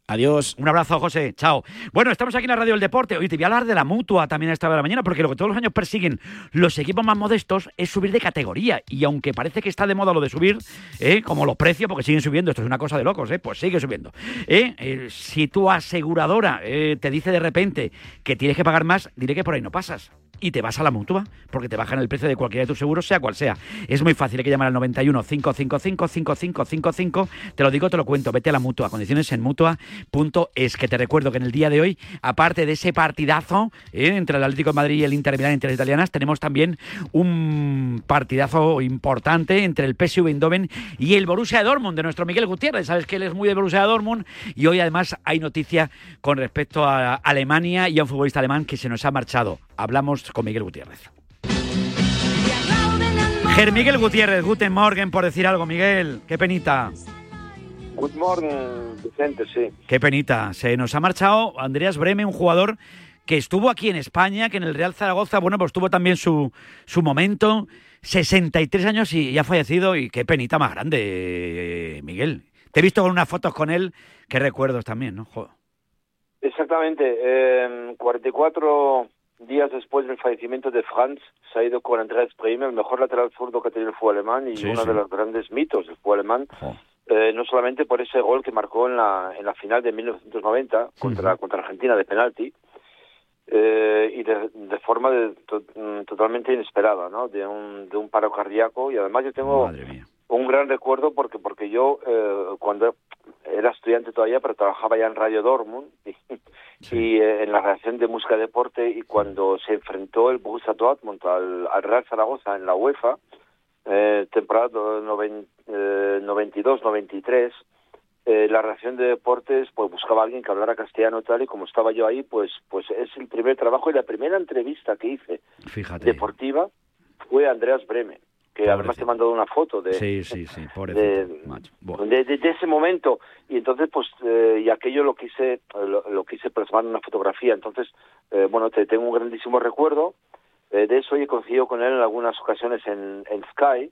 Adiós. Un abrazo, José. Chao. Bueno, estamos aquí en la Radio del Deporte. Hoy te voy a hablar de la mutua también a esta hora de la mañana, porque lo que todos los años persiguen los equipos más modestos es subir de categoría. Y aunque parece que está de moda lo de subir, ¿eh? como los precios, porque siguen subiendo, esto es una cosa de locos, ¿eh? pues sigue subiendo. ¿eh? Eh, si tu aseguradora te dice de repente que tienes que pagar más, diré que por ahí no pasas. Y te vas a la mutua, porque te bajan el precio de cualquiera de tus seguros, sea cual sea. Es muy fácil, hay que llamar al 91 555 5555. Te lo digo, te lo cuento. Vete a la mutua. Condiciones en mutua.es. Que te recuerdo que en el día de hoy, aparte de ese partidazo ¿eh? entre el Atlético de Madrid y el Inter Milán, entre las italianas, tenemos también un partidazo importante entre el PSV Eindhoven y el Borussia Dortmund de nuestro Miguel Gutiérrez. Sabes que él es muy de Borussia Dortmund y hoy además hay noticia con respecto a Alemania y a un futbolista alemán que se nos ha marchado. Hablamos con Miguel Gutiérrez. Ger Miguel Gutiérrez, Guten Morgen por decir algo, Miguel. Qué penita. Good morning, Vicente, sí. Qué penita. Se nos ha marchado Andreas Breme, un jugador que estuvo aquí en España, que en el Real Zaragoza, bueno, pues tuvo también su, su momento. 63 años y, y ha fallecido. Y qué penita más grande, eh, Miguel. Te he visto con unas fotos con él. Qué recuerdos también, ¿no? Joder. Exactamente. eh, 44 días después del fallecimiento de Franz, se ha ido con Andreas Bremer, el mejor lateral zurdo que ha tenido el fútbol alemán y Sí, uno sí. de los grandes mitos del fútbol alemán. Eh, no solamente por ese gol que marcó en la, en la final de 1990 contra, contra Argentina de penalti, eh, y de, de forma de- to- mm, totalmente inesperada, ¿no? De un, de un paro cardíaco y además yo tengo un gran recuerdo porque porque yo eh, cuando era estudiante todavía pero trabajaba ya en Radio Dortmund y, y, eh, en la redacción de música deporte y cuando se enfrentó el Borussia Dortmund al, al Real Zaragoza en la UEFA eh, temporada noven- eh, 92-93 eh, la redacción de deportes pues buscaba a alguien que hablara castellano y tal y como estaba yo ahí pues pues es el primer trabajo y la primera entrevista que hice Fíjate. deportiva fue Andreas Bremen que además te he mandado una foto de Sí, sí, sí, de, de, de- de ese momento. Y entonces pues eh, y aquello lo quise lo, lo quise plasmar en una fotografía. Entonces eh, bueno te tengo un grandísimo recuerdo eh, de eso y he coincidido con él en algunas ocasiones en, en Sky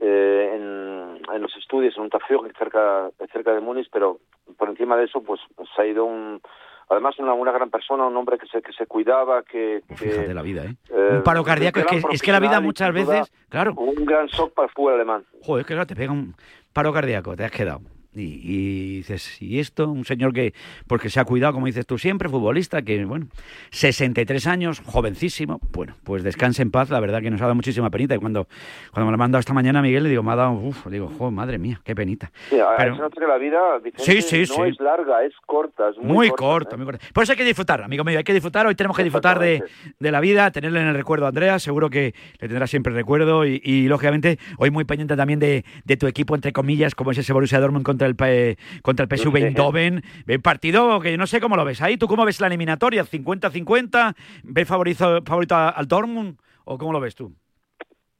eh, en, en los estudios en un Tafjord cerca cerca de Múnich pero por encima de eso pues se ha ido un además una, una gran persona un hombre que se que se cuidaba que, que Fíjate la vida, ¿eh? eh, un paro cardíaco. Es que, es que la vida muchas veces, claro. un gran shock para el fútbol alemán Joder, es que claro, te pega un paro cardíaco, te has quedado. Y, y dices, ¿y esto? Un señor que, porque se ha cuidado, como dices tú siempre, futbolista, que, bueno, 63 años, jovencísimo. Bueno, pues descanse en paz, la verdad que nos ha dado muchísima penita. Y cuando, cuando me lo ha mandado esta mañana Miguel, le digo, me ha dado, uff, digo, jo, madre mía, qué penita. Sí, Pero- que la vida, Vicente, Sí, sí, no sí. es larga, es corta, es muy, Muy corta, corto, ¿eh? muy corto. Por eso hay que disfrutar, amigo mío, hay que disfrutar. Hoy tenemos que disfrutar de, de la vida, tenerle en el recuerdo a Andrea. Seguro que le tendrá siempre recuerdo. Y, y, lógicamente, hoy muy pendiente también de, de tu equipo, entre comillas, como es ese Borussia Dortmund contra el, P- contra el PSV Eindhoven. Ve partido que no sé cómo lo ves ahí. ¿Tú cómo ves la eliminatoria? ¿50-50? ¿Ves favorito, favorito al Dortmund? ¿O cómo lo ves tú?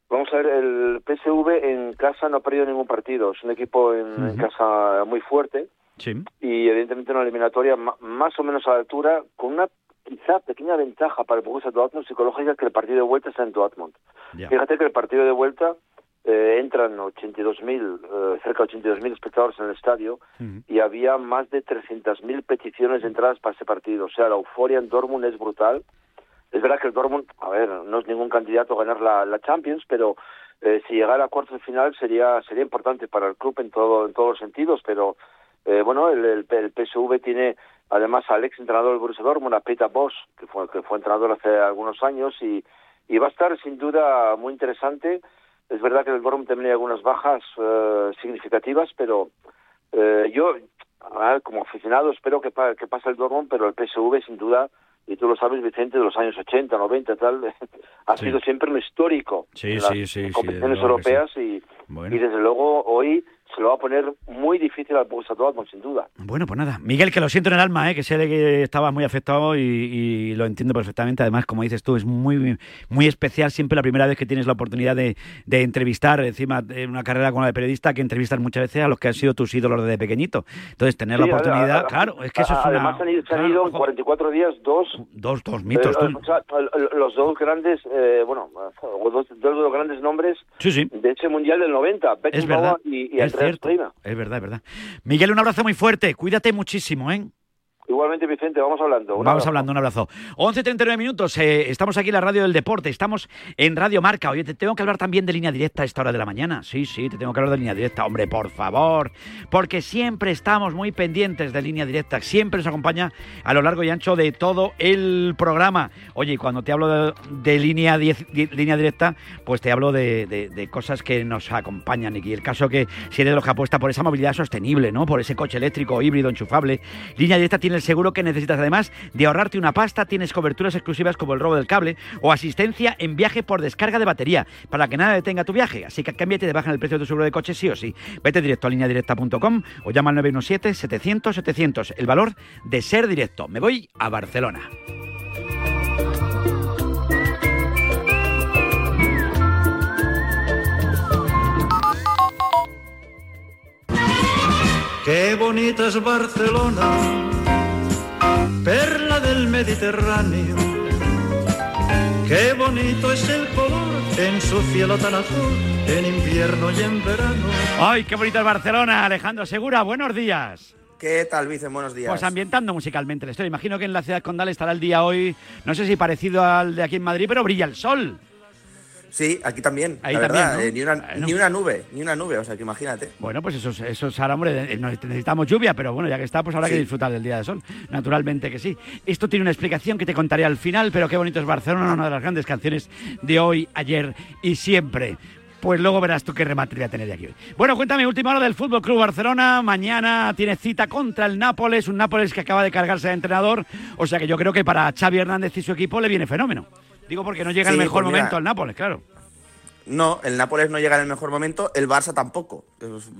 Vamos a ver, el PSV en casa no ha perdido ningún partido. Es un equipo en, casa muy fuerte Sí. y evidentemente una eliminatoria más o menos a la altura, con una quizá pequeña ventaja para el Borussia Dortmund psicológica que el partido de vuelta está en Dortmund. Ya. Fíjate que el partido de vuelta eh, entran 82.000, eh, cerca de 82.000 espectadores en el estadio y había más de 300.000 peticiones de entradas para ese partido. O sea, la euforia en Dortmund es brutal. Es verdad que el Dortmund, a ver, no es ningún candidato a ganar la, la Champions, pero eh, si llegara a cuartos de final sería sería importante para el club en todo en todos los sentidos. Pero eh, bueno, el, el, el PSV tiene además al ex entrenador del Borussia Dortmund, a Peter Bosch, que fue que fue entrenador hace algunos años y y va a estar sin duda muy interesante. Es verdad que el también hay algunas bajas eh, significativas, pero eh, yo, como aficionado, espero que, pa- que pase el Dortmund, pero el PSV sin duda, y tú lo sabes, Vicente, de los años 80, 90, tal, ha Sí. sido siempre un histórico Sí, en las sí, competiciones europeas y, Bueno. y desde luego hoy se lo va a poner muy difícil al Dortmund, sin duda. Bueno, pues nada. Miguel, que lo siento en el alma, ¿eh? que sé que estabas muy afectado y, y lo entiendo perfectamente. Además, como dices tú, es muy muy especial siempre la primera vez que tienes la oportunidad de, de entrevistar, encima de una carrera como la de periodista, que entrevistas muchas veces a los que han sido tus ídolos desde pequeñito. Entonces, tener la oportunidad, a- a- claro, es que eso es una... Además han ido, se han ido en 44 días dos Dos, dos mitos. Eh, o sea, los dos grandes, eh, bueno, dos, dos de los grandes nombres Sí, sí. de ese mundial del 90, Es Beckenbauer y, y cierto. Es verdad, es verdad. Miguel, un abrazo muy fuerte. Cuídate muchísimo, ¿eh? Igualmente, Vicente, vamos hablando. Un Vamos abrazo. hablando, un abrazo. 11.39 minutos, eh, estamos aquí en la radio del deporte, estamos en Radio Marca. Oye, te tengo que hablar también de línea directa a esta hora de la mañana. Sí, sí, te tengo que hablar de línea directa, hombre, por favor. Porque siempre estamos muy pendientes de línea directa, siempre nos acompaña a lo largo y ancho de todo el programa. Oye, y cuando te hablo de, de línea, diez- di- línea directa, pues te hablo de, de- de cosas que nos acompañan. Y el caso que si eres de los que apuesta por esa movilidad sostenible, ¿no? Por ese coche eléctrico híbrido enchufable, línea directa tiene el seguro que necesitas. Además de ahorrarte una pasta, tienes coberturas exclusivas como el robo del cable o asistencia en viaje por descarga de batería para que nada detenga tu viaje. Así que cámbiate y te bajan el precio de tu seguro de coche sí o sí. Vete directo a lineadirecta.com o llama al 917-700-700. El valor de ser directo. Me voy a Barcelona. Qué bonita es Barcelona, perla del Mediterráneo. Qué bonito es el color en su cielo tan azul, en invierno y en verano. ¡Ay, qué bonito es Barcelona! Alejandro Segura, buenos días. ¿Qué tal, Vicen? Buenos días. Pues ambientando musicalmente la historia. Imagino que en la ciudad condal estará el día hoy, no sé si parecido al de aquí en Madrid, pero brilla el sol. Sí, aquí también. Ahí la también, verdad, ¿no? eh, ni, una, Bueno. ni una nube, ni una nube, o sea que imagínate. Bueno, pues eso, es- eso es ahora, hombre, eh, necesitamos lluvia, pero bueno, ya que está, pues habrá que Sí. disfrutar del día de sol. Naturalmente que sí. Esto tiene una explicación que te contaré al final, pero qué bonito es Barcelona, una de las grandes canciones de hoy, ayer y siempre. Pues luego verás tú qué remate voy a tener de aquí hoy. Bueno, cuéntame, última hora del Fútbol Club Barcelona. Mañana tiene cita contra el Nápoles, un Nápoles que acaba de cargarse de entrenador. O sea que yo creo que para Xavi Hernández y su equipo le viene fenómeno. Digo porque no llega el Sí, mejor pues mira, momento al Nápoles, claro. No, el Nápoles no llega en el mejor momento, el Barça tampoco.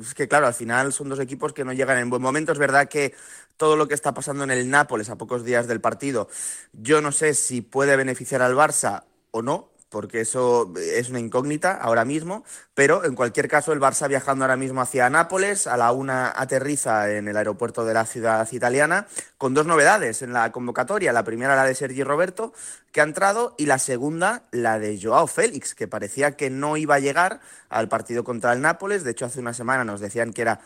Es que, claro, al final son dos equipos que no llegan en buen momento. Es verdad que todo lo que está pasando en el Nápoles a pocos días del partido, yo no sé si puede beneficiar al Barça o no, porque eso es una incógnita ahora mismo, pero en cualquier caso el Barça viajando ahora mismo hacia Nápoles, a la una aterriza en el aeropuerto de la ciudad italiana, con dos novedades en la convocatoria, la primera la de Sergi Roberto, que ha entrado, y la segunda la de Joao Félix, que parecía que no iba a llegar al partido contra el Nápoles, de hecho hace una semana nos decían que era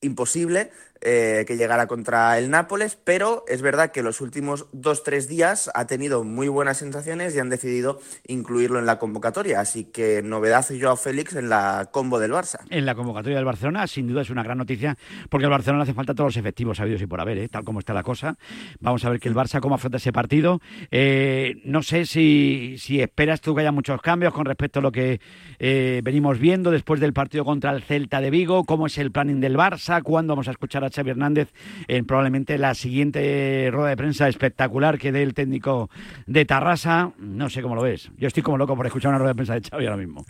imposible eh, que llegara contra el Nápoles, pero es verdad que los últimos dos, tres días ha tenido muy buenas sensaciones y han decidido incluirlo en la convocatoria. Así que novedad Joao Félix en la combo del Barça. En la convocatoria del Barcelona, sin duda es una gran noticia, porque al Barcelona hace falta todos los efectivos sabidos y por haber, ¿eh? tal como está la cosa. Vamos a ver que el Barça cómo afronta ese partido. Eh, no sé si, si esperas tú que haya muchos cambios con respecto a lo que eh, venimos viendo después del partido contra el Celta de Vigo, cómo es el planning del Barça, cuándo vamos a escuchar a Xavi Hernández en probablemente la siguiente rueda de prensa espectacular que dé el técnico de Tarrasa. No sé cómo lo ves. Yo estoy como loco por escuchar una rueda de prensa de Xavi ahora mismo.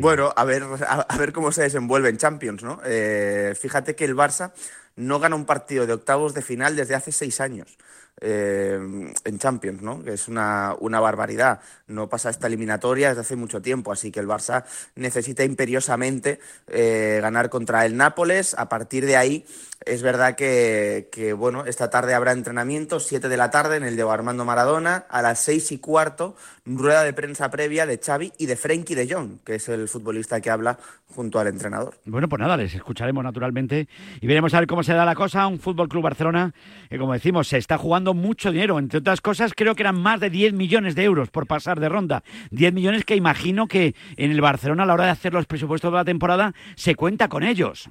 Bueno, a ver, a, a ver cómo se desenvuelve en Champions, ¿no? Eh, fíjate que el Barça no gana un partido de octavos de final desde hace seis años eh, en Champions, ¿no? Que es una, una barbaridad. No pasa esta eliminatoria desde hace mucho tiempo, así que el Barça necesita imperiosamente eh, ganar contra el Nápoles. A partir de ahí, es verdad que, bueno, esta tarde habrá entrenamiento, 7 de la tarde en el de Armando Maradona, a las seis y cuarto, rueda de prensa previa de Xavi y de Frenkie de Jong, que es el futbolista que habla junto al entrenador. Bueno, pues nada, les escucharemos naturalmente y veremos a ver cómo se da la cosa. Un Fútbol Club Barcelona que, como decimos, se está jugando mucho dinero. Entre otras cosas, creo que eran más de 10 millones de euros por pasar de ronda. 10 millones que imagino que en el Barcelona a la hora de hacer los presupuestos de la temporada se cuenta con ellos.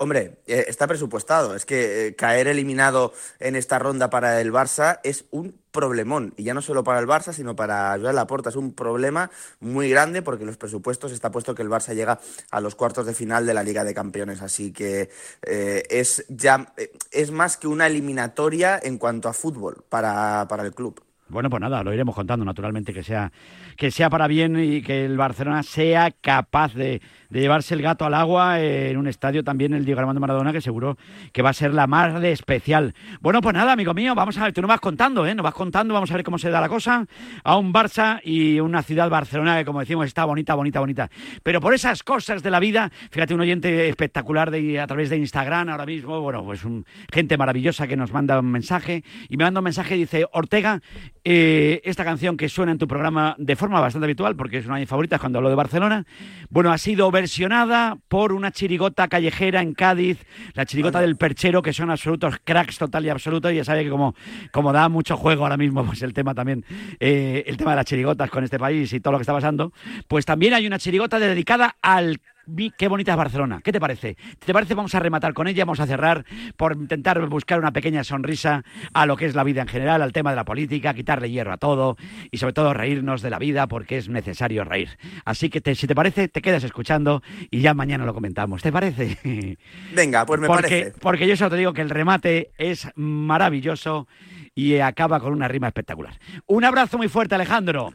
Hombre, eh, está presupuestado. Es que eh, caer eliminado en esta ronda para el Barça es un problemón. Y ya no solo para el Barça, sino para Joan Laporta. Es un problema muy grande porque los presupuestos está puesto que el Barça llega a los cuartos de final de la Liga de Campeones. Así que eh, es ya es más que una eliminatoria en cuanto a fútbol para, para el club. Bueno, pues nada, lo iremos contando, naturalmente, que sea, que sea para bien y que el Barcelona sea capaz de, llevarse el gato al agua en un estadio también, el Diego Armando Maradona, que seguro que va a ser la más de especial. Bueno, pues nada, amigo mío, vamos a ver, tú nos vas contando, ¿eh? Nos vas contando, vamos a ver cómo se da la cosa a un Barça y una ciudad Barcelona que, como decimos, está bonita, bonita, bonita. Pero por esas cosas de la vida, fíjate, un oyente espectacular de, a través de Instagram ahora mismo, bueno, pues un, gente maravillosa que nos manda un mensaje y me manda un mensaje y dice, Ortega, eh, esta canción que suena en tu programa de forma bastante habitual, porque es una de mis favoritas cuando hablo de Barcelona, bueno, ha sido versionada por una chirigota callejera en Cádiz, la chirigota del perchero, que son absolutos cracks total y absoluto, y ya sabe que como, como da mucho juego ahora mismo, pues el tema también, eh, el tema de las chirigotas con este país y todo lo que está pasando, pues también hay una chirigota dedicada al Vi- Qué bonita es Barcelona. ¿Qué te parece? ¿Te parece? Vamos a rematar con ella, vamos a cerrar por intentar buscar una pequeña sonrisa a lo que es la vida en general, al tema de la política, quitarle hierro a todo y sobre todo reírnos de la vida porque es necesario reír. Así que te- si te parece, te quedas escuchando y ya mañana lo comentamos. ¿Te parece? Venga, pues me porque, parece. Porque yo solo te digo que el remate es maravilloso y acaba con una rima espectacular. Un abrazo muy fuerte, Alejandro.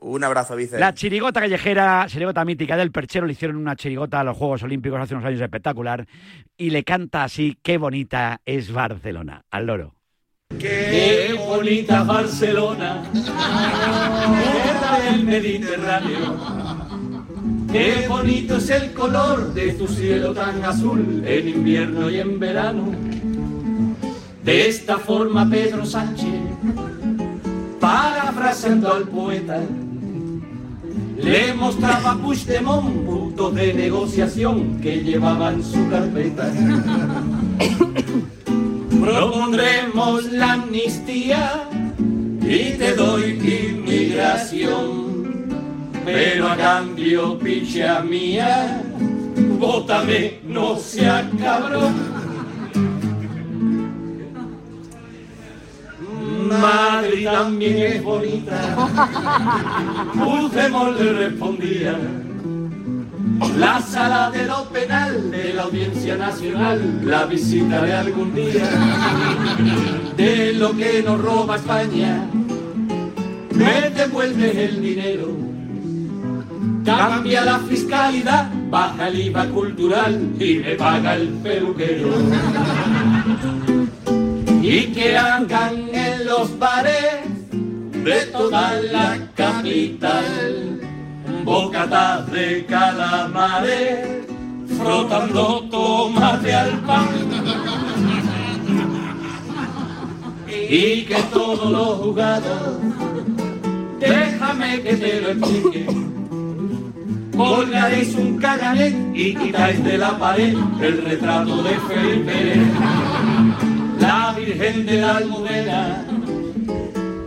Un abrazo, Vice. La chirigota callejera, chirigota mítica del Perchero, le hicieron una chirigota a los Juegos Olímpicos hace unos años espectacular y le canta así, qué bonita es Barcelona, al loro. Qué bonita Barcelona, tierra del Mediterráneo. Qué bonito es el color de tu cielo tan azul en invierno y en verano. De esta forma Pedro Sánchez, parafraseando al poeta, le mostraba a Puigdemont puntos de negociación que llevaba en su carpeta. Propondremos la amnistía y te doy inmigración, pero a cambio, picha mía, bótame, no sea cabrón. Madrid también es bonita, Puigdemont le respondía. La sala de lo penal de la Audiencia Nacional la visitaré algún día. De lo que nos roba España, me devuelves el dinero. Cambia la fiscalidad, baja el IVA cultural y me paga el peluquero. Y que hagan en los bares de toda la capital. Bocatas de calamares frotando tomate al pan y que todos los jugados déjame que te lo explique. Colgaréis un caganet y quitáis de la pared el retrato de Felipe. La Virgen de la Almudena,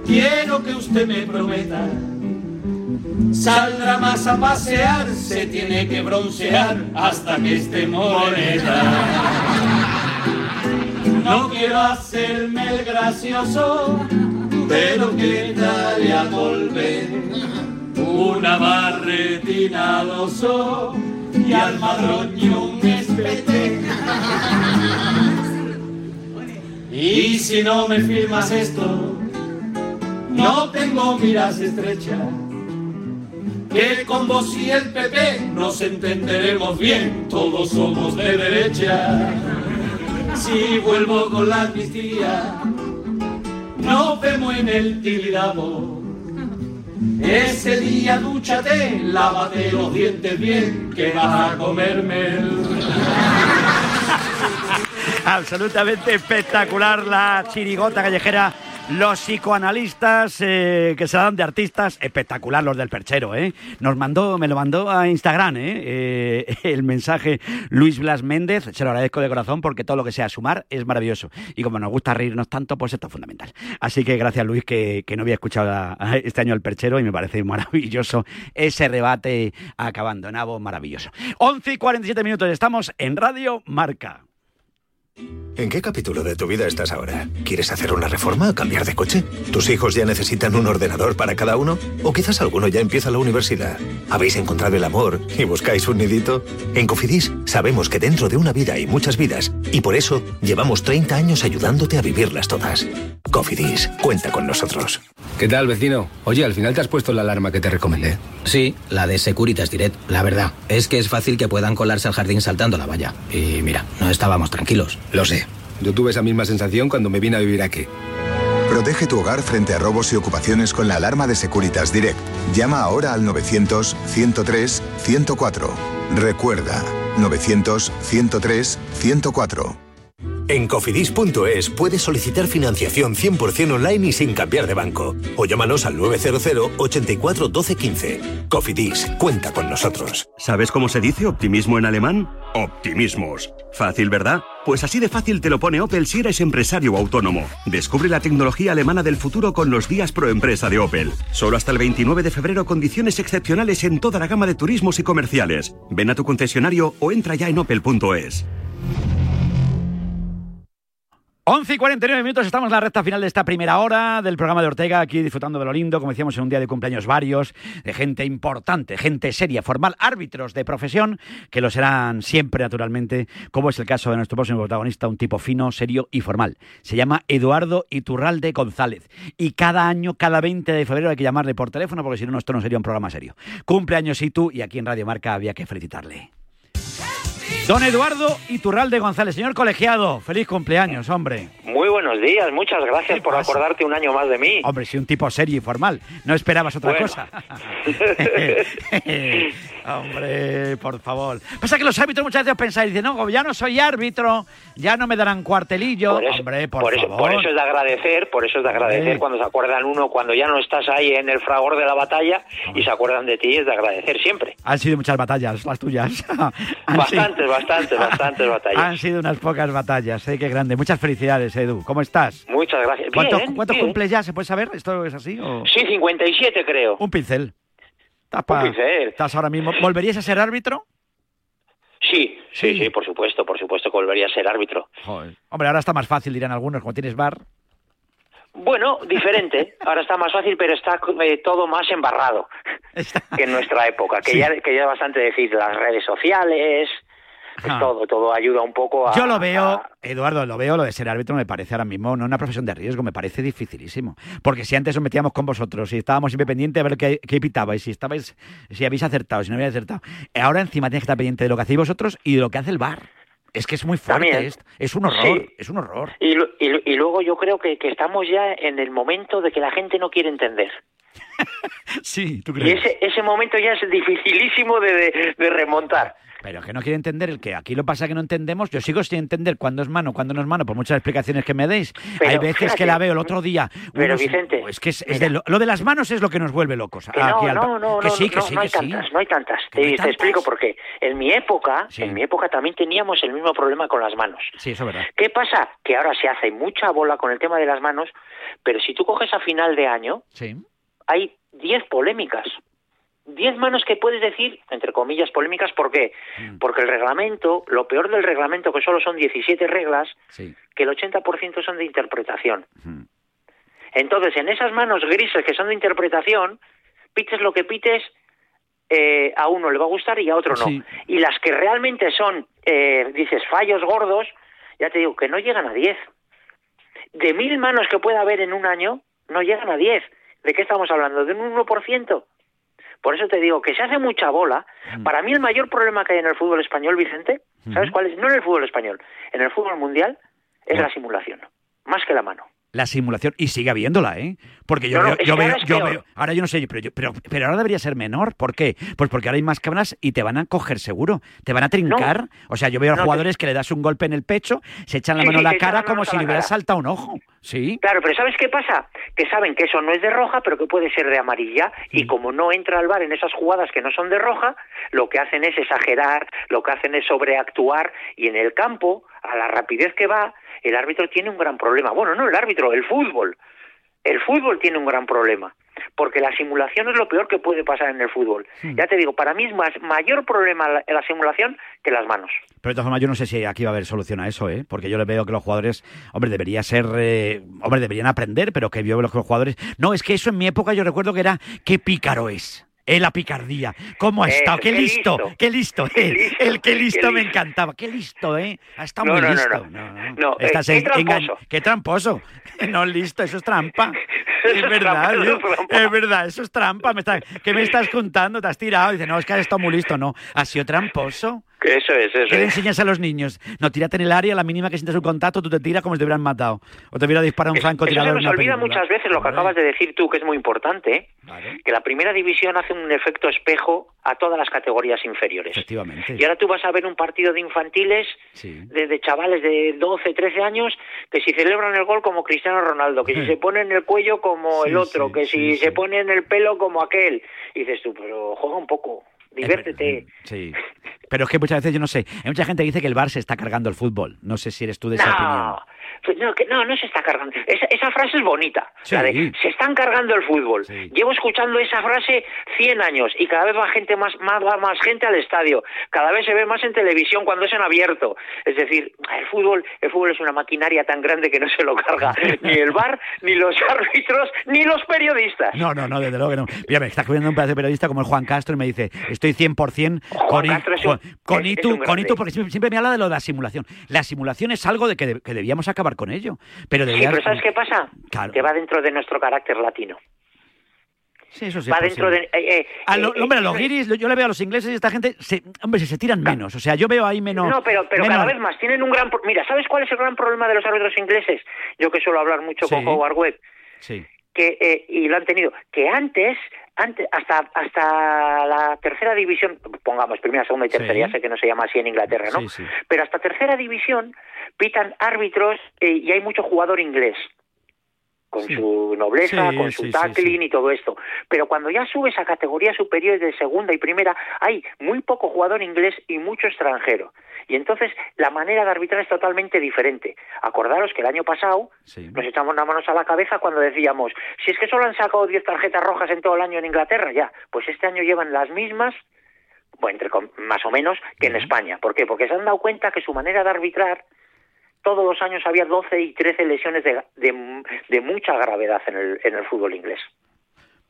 quiero que usted me prometa. Saldrá más a pasear, se tiene que broncear hasta que esté morena. No quiero hacerme el gracioso, pero que tal a volver una barretina al oso y al madroño un espete. Y si no me firmas esto, no tengo miras estrechas. Que con vos y el PP nos entenderemos bien, todos somos de derecha. Si vuelvo con la amnistía, nos vemos en el Tibidabo. Ese día dúchate, lávate los dientes bien, que vas a comerme el... Absolutamente espectacular la chirigota callejera. Los psicoanalistas eh, que se dan de artistas, espectacular los del perchero, ¿eh? Nos mandó, me lo mandó a Instagram, ¿eh? Eh, el mensaje Luis Blas Méndez, se lo agradezco de corazón porque todo lo que sea sumar es maravilloso. Y como nos gusta reírnos tanto, pues esto es fundamental. Así que gracias Luis, que, que no había escuchado este año el perchero y me parece maravilloso ese rebate acabando. Nabo, maravilloso. 11 y 47 minutos, estamos en Radio Marca. ¿En qué capítulo de tu vida estás ahora? ¿Quieres hacer una reforma o cambiar de coche? ¿Tus hijos ya necesitan un ordenador para cada uno? ¿O quizás alguno ya empieza la universidad? ¿Habéis encontrado el amor y buscáis un nidito? En Cofidis sabemos que dentro de una vida hay muchas vidas y por eso llevamos 30 años ayudándote a vivirlas todas. Cofidis, cuenta con nosotros. ¿Qué tal, vecino? Oye, al final te has puesto la alarma que te recomendé. Sí, la de Securitas Direct. La verdad, es que es fácil que puedan colarse al jardín saltando la valla. Y mira, no estábamos tranquilos. Lo sé. Yo tuve esa misma sensación cuando me vine a vivir aquí. Protege tu hogar frente a robos y ocupaciones con la alarma de Securitas Direct. Llama ahora al 900-103-104. Recuerda, 900-103-104. En cofidis.es puedes solicitar financiación 100% online y sin cambiar de banco. O llámanos al 900 84 12 15. Cofidis, cuenta con nosotros. ¿Sabes cómo se dice optimismo en alemán? Optimismos. Fácil, ¿verdad? Pues así de fácil te lo pone Opel si eres empresario autónomo. Descubre la tecnología alemana del futuro con los días pro empresa de Opel. Solo hasta el 29 de febrero condiciones excepcionales en toda la gama de turismos y comerciales. Ven a tu concesionario o entra ya en opel.es. 11 y 49 minutos, estamos en la recta final de esta primera hora del programa de Ortega, aquí disfrutando de lo lindo, como decíamos, en un día de cumpleaños varios, de gente importante, gente seria, formal, árbitros de profesión, que lo serán siempre, naturalmente, como es el caso de nuestro próximo protagonista, un tipo fino, serio y formal. Se llama Eduardo Iturralde González. Y cada año, cada 20 de febrero, hay que llamarle por teléfono, porque si no, esto no sería un programa serio. Cumpleaños y tú, y aquí en Radio Marca había que felicitarle. Don Eduardo Iturralde González, señor colegiado, feliz cumpleaños, hombre. Muy buenos días, muchas gracias por acordarte un año más de mí. Hombre, sí, un tipo serio y formal. No esperabas otra Bueno. cosa. hombre, por favor. Pasa que los árbitros muchas veces pensáis, dicen, no, ya no soy árbitro, ya no me darán cuartelillo. Por eso, hombre, por, por eso, favor. por eso es de agradecer, por eso es de agradecer cuando se acuerdan uno, cuando ya no estás ahí en el fragor de la batalla y se acuerdan de ti, es de agradecer siempre. Han sido muchas batallas, las tuyas. Bastantes, bastantes, bastantes batallas. Han sido unas pocas batallas, ¿eh? Qué grande. Muchas felicidades, Edu. ¿Cómo estás? Muchas gracias. ¿Cuánto- Bien, ¿Cuántos bien. cumples ya? ¿Se puede saber? ¿Esto es así? O... Sí, 57 creo. Un pincel. Estás pa-. Estás ahora mismo. ¿Volverías a ser árbitro? Sí, sí, sí, por supuesto, por supuesto que volvería a ser árbitro. Joder. Hombre, ahora está más fácil, dirán algunos, como tienes bar. Bueno, diferente. Ahora está más fácil, pero está eh, todo más embarrado que en nuestra época, que Sí. ya que ya es bastante decir las redes sociales, pues Ajá. todo, todo ayuda un poco a. Yo lo veo, Eduardo, lo veo, lo de ser árbitro me parece ahora mismo no una profesión de riesgo, me parece dificilísimo. Porque si antes os metíamos con vosotros y estábamos siempre pendientes de ver qué, qué pitabais, si estabais, si habéis acertado, si no habéis acertado. Ahora encima tienes que estar pendiente de lo que hacéis vosotros y de lo que hace el bar. Es que es muy fuerte, es, es un horror, Sí. es un horror. Y, y y luego yo creo que, que estamos ya en el momento de que la gente no quiere entender. Sí, ¿tú Y crees? ese, ese momento ya es dificilísimo de, de- de remontar. Pero que no quiere entender el que aquí lo pasa que no entendemos. Yo sigo sin entender cuándo es mano, cuándo no es mano, por muchas explicaciones que me deis. Pero Hay veces fíjate, que la veo el otro día. pero, unos- Vicente, es que es, es de lo, lo de las manos es lo que nos vuelve locos. Que aquí no, al- no, no, que no, sí, que no, sí, no que hay sí. tantas, no hay tantas. ¿Que Te, no hay te tantas? explico por qué. En mi época, en mi época también teníamos el mismo problema con las manos. Sí, eso es verdad. ¿Qué pasa? Que ahora se hace mucha bola con el tema de las manos, pero si tú coges a final de año, Sí. Hay 10 polémicas. 10 manos que puedes decir, entre comillas, polémicas, ¿por qué? Mm. Porque el reglamento, lo peor del reglamento, que solo son 17 reglas, Sí. que el 80% son de interpretación. Entonces, en esas manos grises que son de interpretación, pites lo que pites, eh, a uno le va a gustar y a otro no. Sí. Y las que realmente son, eh, dices, fallos gordos, ya te digo, que no llegan a 10. De mil manos que pueda haber en un año, no llegan a 10. ¿De qué estamos hablando? ¿De un 1%? Por eso te digo que se hace mucha bola. Para mí el mayor problema que hay en el fútbol español, Vicente, ¿sabes cuál es? No en el fútbol español, en el fútbol mundial es la simulación, más que la mano. La simulación, y sigue habiéndola, ¿eh? Porque yo No, veo, yo veo, yo veo- ahora yo no sé, pero, yo- pero, pero ahora debería ser menor. ¿Por qué? Pues porque ahora hay más cámaras y te van a coger seguro, te van a trincar. O sea, yo veo a No, jugadores que le das un golpe en el pecho, se echan la Sí, mano sí, en la cara como si a le hubiera saltado un ojo. Sí. Claro, pero ¿sabes qué pasa? Que saben que eso no es de roja, pero que puede ser de amarilla, y como no entra al bar en esas jugadas que no son de roja, lo que hacen es exagerar, lo que hacen es sobreactuar, y en el campo, a la rapidez que va, el árbitro tiene un gran problema. Bueno, no el árbitro, el fútbol. El fútbol tiene un gran problema, porque la simulación es lo peor que puede pasar en el fútbol. Ya te digo, para mí es más, mayor problema la, la simulación que las manos. Pero de todas formas, yo no sé si aquí va a haber solución a eso, ¿eh? Porque yo le veo que los jugadores, hombre, debería ser, eh, hombre, deberían aprender, pero que yo veo que los jugadores. No, es que eso en mi época yo recuerdo que era qué pícaro es. Eh, la picardía. ¿Cómo ha Eso, estado? Qué, qué listo, listo. qué listo. Qué eh. listo, el qué listo me listo. encantaba. Qué listo, ¿eh? Ha estado No, muy no, no, listo. no. No, eh, Estás qué tramposo. Qué tramposo. No, listo, eso es trampa. Es Eso es verdad, es trampa. es verdad, eso es trampa. Me está- ¿Qué me estás contando? ¿Te has tirado? Dice, no, es que has estado muy listo. No, ha sido tramposo. Que eso es, eso ¿Qué le enseñas a los niños? No, tírate en el área, la mínima que sientas un contacto, tú te tiras como si te hubieran matado. O te hubiera disparado un francotirador se nos olvida película. muchas veces lo que acabas de decir tú, que es muy importante, ¿eh? que la primera división hace un efecto espejo a todas las categorías inferiores. Efectivamente. Y ahora tú vas a ver un partido de infantiles, de, de chavales de 12, 13 años, que si celebran el gol como Cristiano Ronaldo, que si se pone en el cuello como el otro, que si se pone en el pelo como aquel. Y dices tú, pero juega un poco, diviértete. Sí. Pero es que muchas veces yo no sé. Hay mucha gente que dice que el Bar se está cargando el fútbol. No sé si eres tú de esa opinión. No, pues no, que no, no se está cargando. Esa, esa frase es bonita. Sí. la de, se están cargando el fútbol. Llevo escuchando esa frase 100 años y cada vez va gente más, más, va más gente al estadio. Cada vez se ve más en televisión cuando es en abierto. Es decir, el fútbol, el fútbol es una maquinaria tan grande que no se lo carga ni el bar, ni los árbitros, ni los periodistas. No, no, no, desde luego que no. Mira, me está escribiendo un pedazo de periodista como el Juan Castro y me dice, estoy 100% con, es con, un- con es- Itu, con. Itu, porque siempre, siempre me habla de lo de la simulación. La simulación es algo de que, de- que debíamos acabar con ello. Pero Sí, pero ¿sabes qué pasa? Claro. Que va dentro de nuestro carácter latino. Sí, eso sí va es dentro de... eh, eh, A lo- eh, hombre, a eh, los guiris, yo le veo a los ingleses y esta gente, se, hombre, se, se tiran menos. O sea, yo veo ahí menos. No, pero, pero menos- cada vez más. Tienen un gran... pro- Mira, ¿sabes cuál es el gran problema de los árbitros ingleses? Yo que suelo hablar mucho Sí. con Howard Webb, Sí. que, eh, y lo han tenido, que antes, antes hasta hasta la tercera división, pongamos primera, segunda y tercera, Sí. ya sé que no se llama así en Inglaterra, ¿no? Sí, sí. Pero hasta tercera división pitan árbitros eh, y hay mucho jugador inglés con su nobleza, Sí, con su sí, tackling y todo esto. Pero cuando ya subes a categorías superiores de segunda y primera, hay muy poco jugador inglés y mucho extranjero. Y entonces la manera de arbitrar es totalmente diferente. Acordaros que el año pasado nos echamos las manos a la cabeza cuando decíamos, si es que solo han sacado 10 tarjetas rojas en todo el año en Inglaterra, ya, pues este año llevan las mismas, bueno, entre más o menos, que en España. ¿Por qué? Porque se han dado cuenta que su manera de arbitrar todos los años había 12 y 13 lesiones de, de, de mucha gravedad en el, en el fútbol inglés.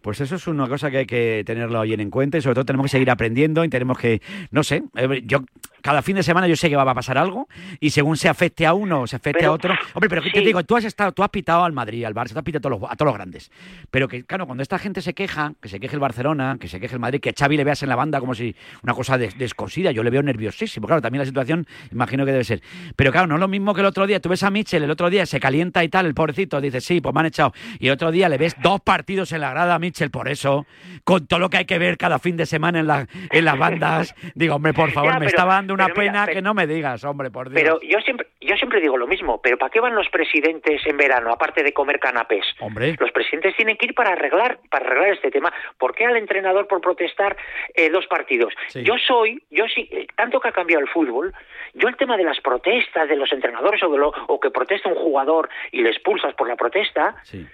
Pues eso es una cosa que hay que tenerlo bien en cuenta y sobre todo tenemos que seguir aprendiendo y tenemos que, no sé, eh, yo cada fin de semana yo sé que va a pasar algo y según se afecte a uno o se afecte Pero, a otro, hombre, pero que te sí. digo, tú has estado, tú has pitado al Madrid, al Barça, tú has pitado a todos, los, a todos los grandes, pero que claro, cuando esta gente se queja, que se queje el Barcelona, que se queje el Madrid, que a Xavi le veas en la banda como si una cosa des- descosida, yo le veo nerviosísimo, claro, también la situación imagino que debe ser, pero claro, no es lo mismo que el otro día, tú ves a Mitchell, el otro día se calienta y tal, el pobrecito, dice, sí, pues me han echado, y el otro día le ves dos partidos en la grada a Mitchell Mitchell, por eso, con todo lo que hay que ver cada fin de semana en, la, en las bandas, digo, hombre, por favor, Ya, me pero- estaba dando una pero mira, pena pero- que no me digas, hombre, por Dios. Pero yo siempre, yo siempre digo lo mismo, pero ¿para qué van los presidentes en verano, aparte de comer canapés? Hombre. Los presidentes tienen que ir para arreglar, para arreglar este tema. ¿Por qué al entrenador por protestar eh, dos partidos? Sí. Yo soy, yo sí, eh, tanto que ha cambiado el fútbol, yo el tema de las protestas de los entrenadores o, de lo, o que protesta un jugador y le expulsas por la protesta, Sí.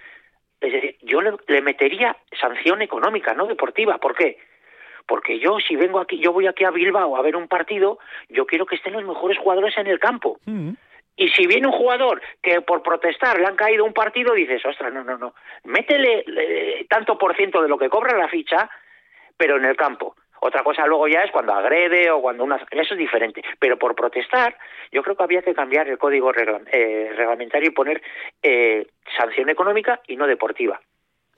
Es decir, yo le, le metería sanción económica, no deportiva. ¿Por qué? Porque yo, si vengo aquí, yo voy aquí a Bilbao a ver un partido, yo quiero que estén los mejores jugadores en el campo. Y si viene un jugador que por protestar le han caído un partido, dices, ostras, no, no, no, métele eh, tanto por ciento de lo que cobra la ficha, pero en el campo. Otra cosa luego ya es cuando agrede o cuando una... Eso es diferente. Pero por protestar, yo creo que había que cambiar el código eh, reglamentario y poner eh, sanción económica y no deportiva.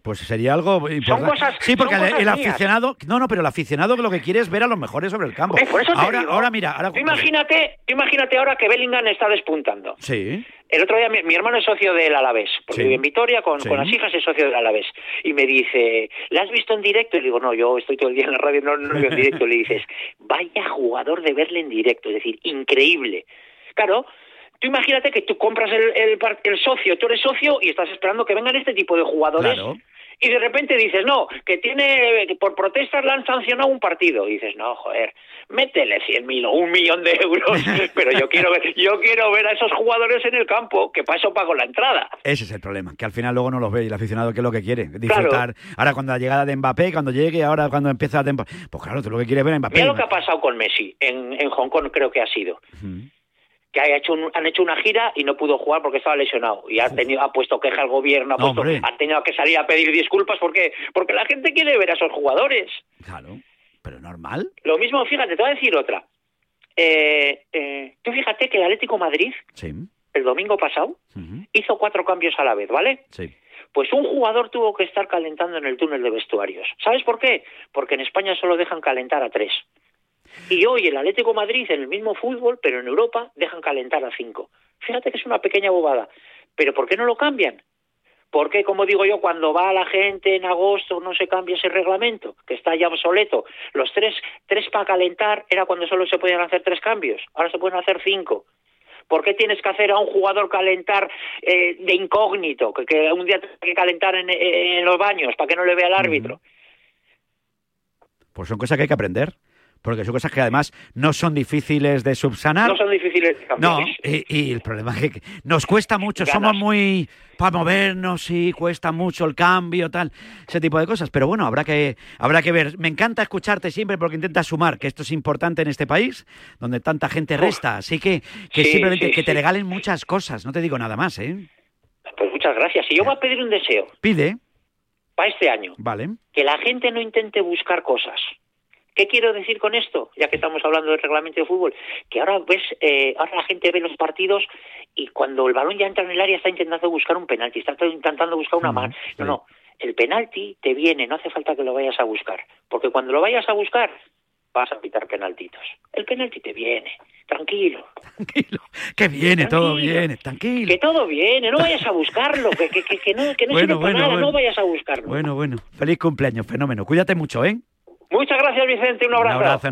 Pues sería algo importante. cosas- sí, porque son el, aficionado, no, no, pero el aficionado lo que quiere es ver a los mejores sobre el campo. Eh, por eso ahora, digo, ahora mira, ahora tú imagínate, tú imagínate ahora que Bellingham está despuntando. Sí. El otro día mi, mi hermano es socio del Alavés, porque Sí. vive en Vitoria con, Sí. con las hijas es socio del Alavés. Y me dice, ¿la has visto en directo? Y le digo, no, yo estoy todo el día en la radio, no, no lo veo en directo. Le dices, vaya jugador de verle en directo, es decir, increíble. Claro, tú imagínate que tú compras el, el, el socio, tú eres socio y estás esperando que vengan este tipo de jugadores. Claro. Y de repente dices, no, que tiene, que por protestas le han sancionado un partido. Y dices, no, joder, métele 100 mil o un millón de euros. Pero yo quiero ver, yo quiero ver a esos jugadores en el campo, que para eso pago la entrada. Ese es el problema, que al final luego no los ve y el aficionado que es lo que quiere, disfrutar. Ahora cuando la llegada de Mbappé, cuando llegue, ahora cuando empieza la temporada, pues claro, tú lo que quieres ver a Mbappé. Mira lo que ha pasado con Messi en, en Hong Kong, creo que ha sido. Que ha hecho un- han hecho una gira y no pudo jugar porque estaba lesionado. Y ha, tenido, ha puesto queja al gobierno, ha, puesto- tenido que salir a pedir disculpas porque, porque la gente quiere ver a esos jugadores. Claro, pero normal. Lo mismo, fíjate, te voy a decir otra. Eh, eh, tú fíjate que el Atlético Madrid, Sí. el domingo pasado, hizo cuatro cambios a la vez, ¿vale? Sí. Pues un jugador tuvo que estar calentando en el túnel de vestuarios. ¿Sabes por qué? Porque en España solo dejan calentar a tres. Y hoy el Atlético Madrid, en el mismo fútbol, pero en Europa, dejan calentar a cinco. Fíjate que es una pequeña bobada. Pero ¿por qué no lo cambian? Porque, como digo yo, cuando va la gente en agosto no se cambia ese reglamento, que está ya obsoleto. Los tres, tres para calentar era cuando solo se podían hacer tres cambios. Ahora se pueden hacer cinco. ¿Por qué tienes que hacer a un jugador calentar eh, de incógnito? Que, un día tenga que calentar en, en los baños para que no le vea el árbitro. Pues son cosas que hay que aprender, porque son cosas que además no son difíciles de subsanar. No son difíciles de cambiar. No, y, y el problema es que nos cuesta mucho, Ganas. somos muy para movernos, sí, cuesta mucho el cambio, tal, ese tipo de cosas. Pero bueno, habrá que, habrá que ver. Me encanta escucharte siempre porque intentas sumar, que esto es importante en este país, donde tanta gente resta. Así que, que Sí, simplemente sí, que te sí. regalen muchas cosas, no te digo nada más, ¿eh? Pues muchas gracias. Y yo voy a pedir un deseo Pide, para este año. vale. que la gente no intente buscar cosas. ¿Qué quiero decir con esto? Ya que estamos hablando del reglamento de fútbol, que ahora ves, eh, ahora la gente ve los partidos y cuando el balón ya entra en el área está intentando buscar un penalti, está intentando buscar una mano. No, no, el penalti te viene, no hace falta que lo vayas a buscar, porque cuando lo vayas a buscar vas a pitar penaltitos. El penalti te viene, tranquilo. Que viene, todo Tranquilo. viene, tranquilo. Que todo viene, no vayas a buscarlo, que, que, que, que no, que no Bueno, sirve para bueno, nada, bueno. no vayas a buscarlo. Bueno, bueno. Feliz cumpleaños, fenómeno. Cuídate mucho, ¿eh? Muchas gracias, Vicente, un abrazo.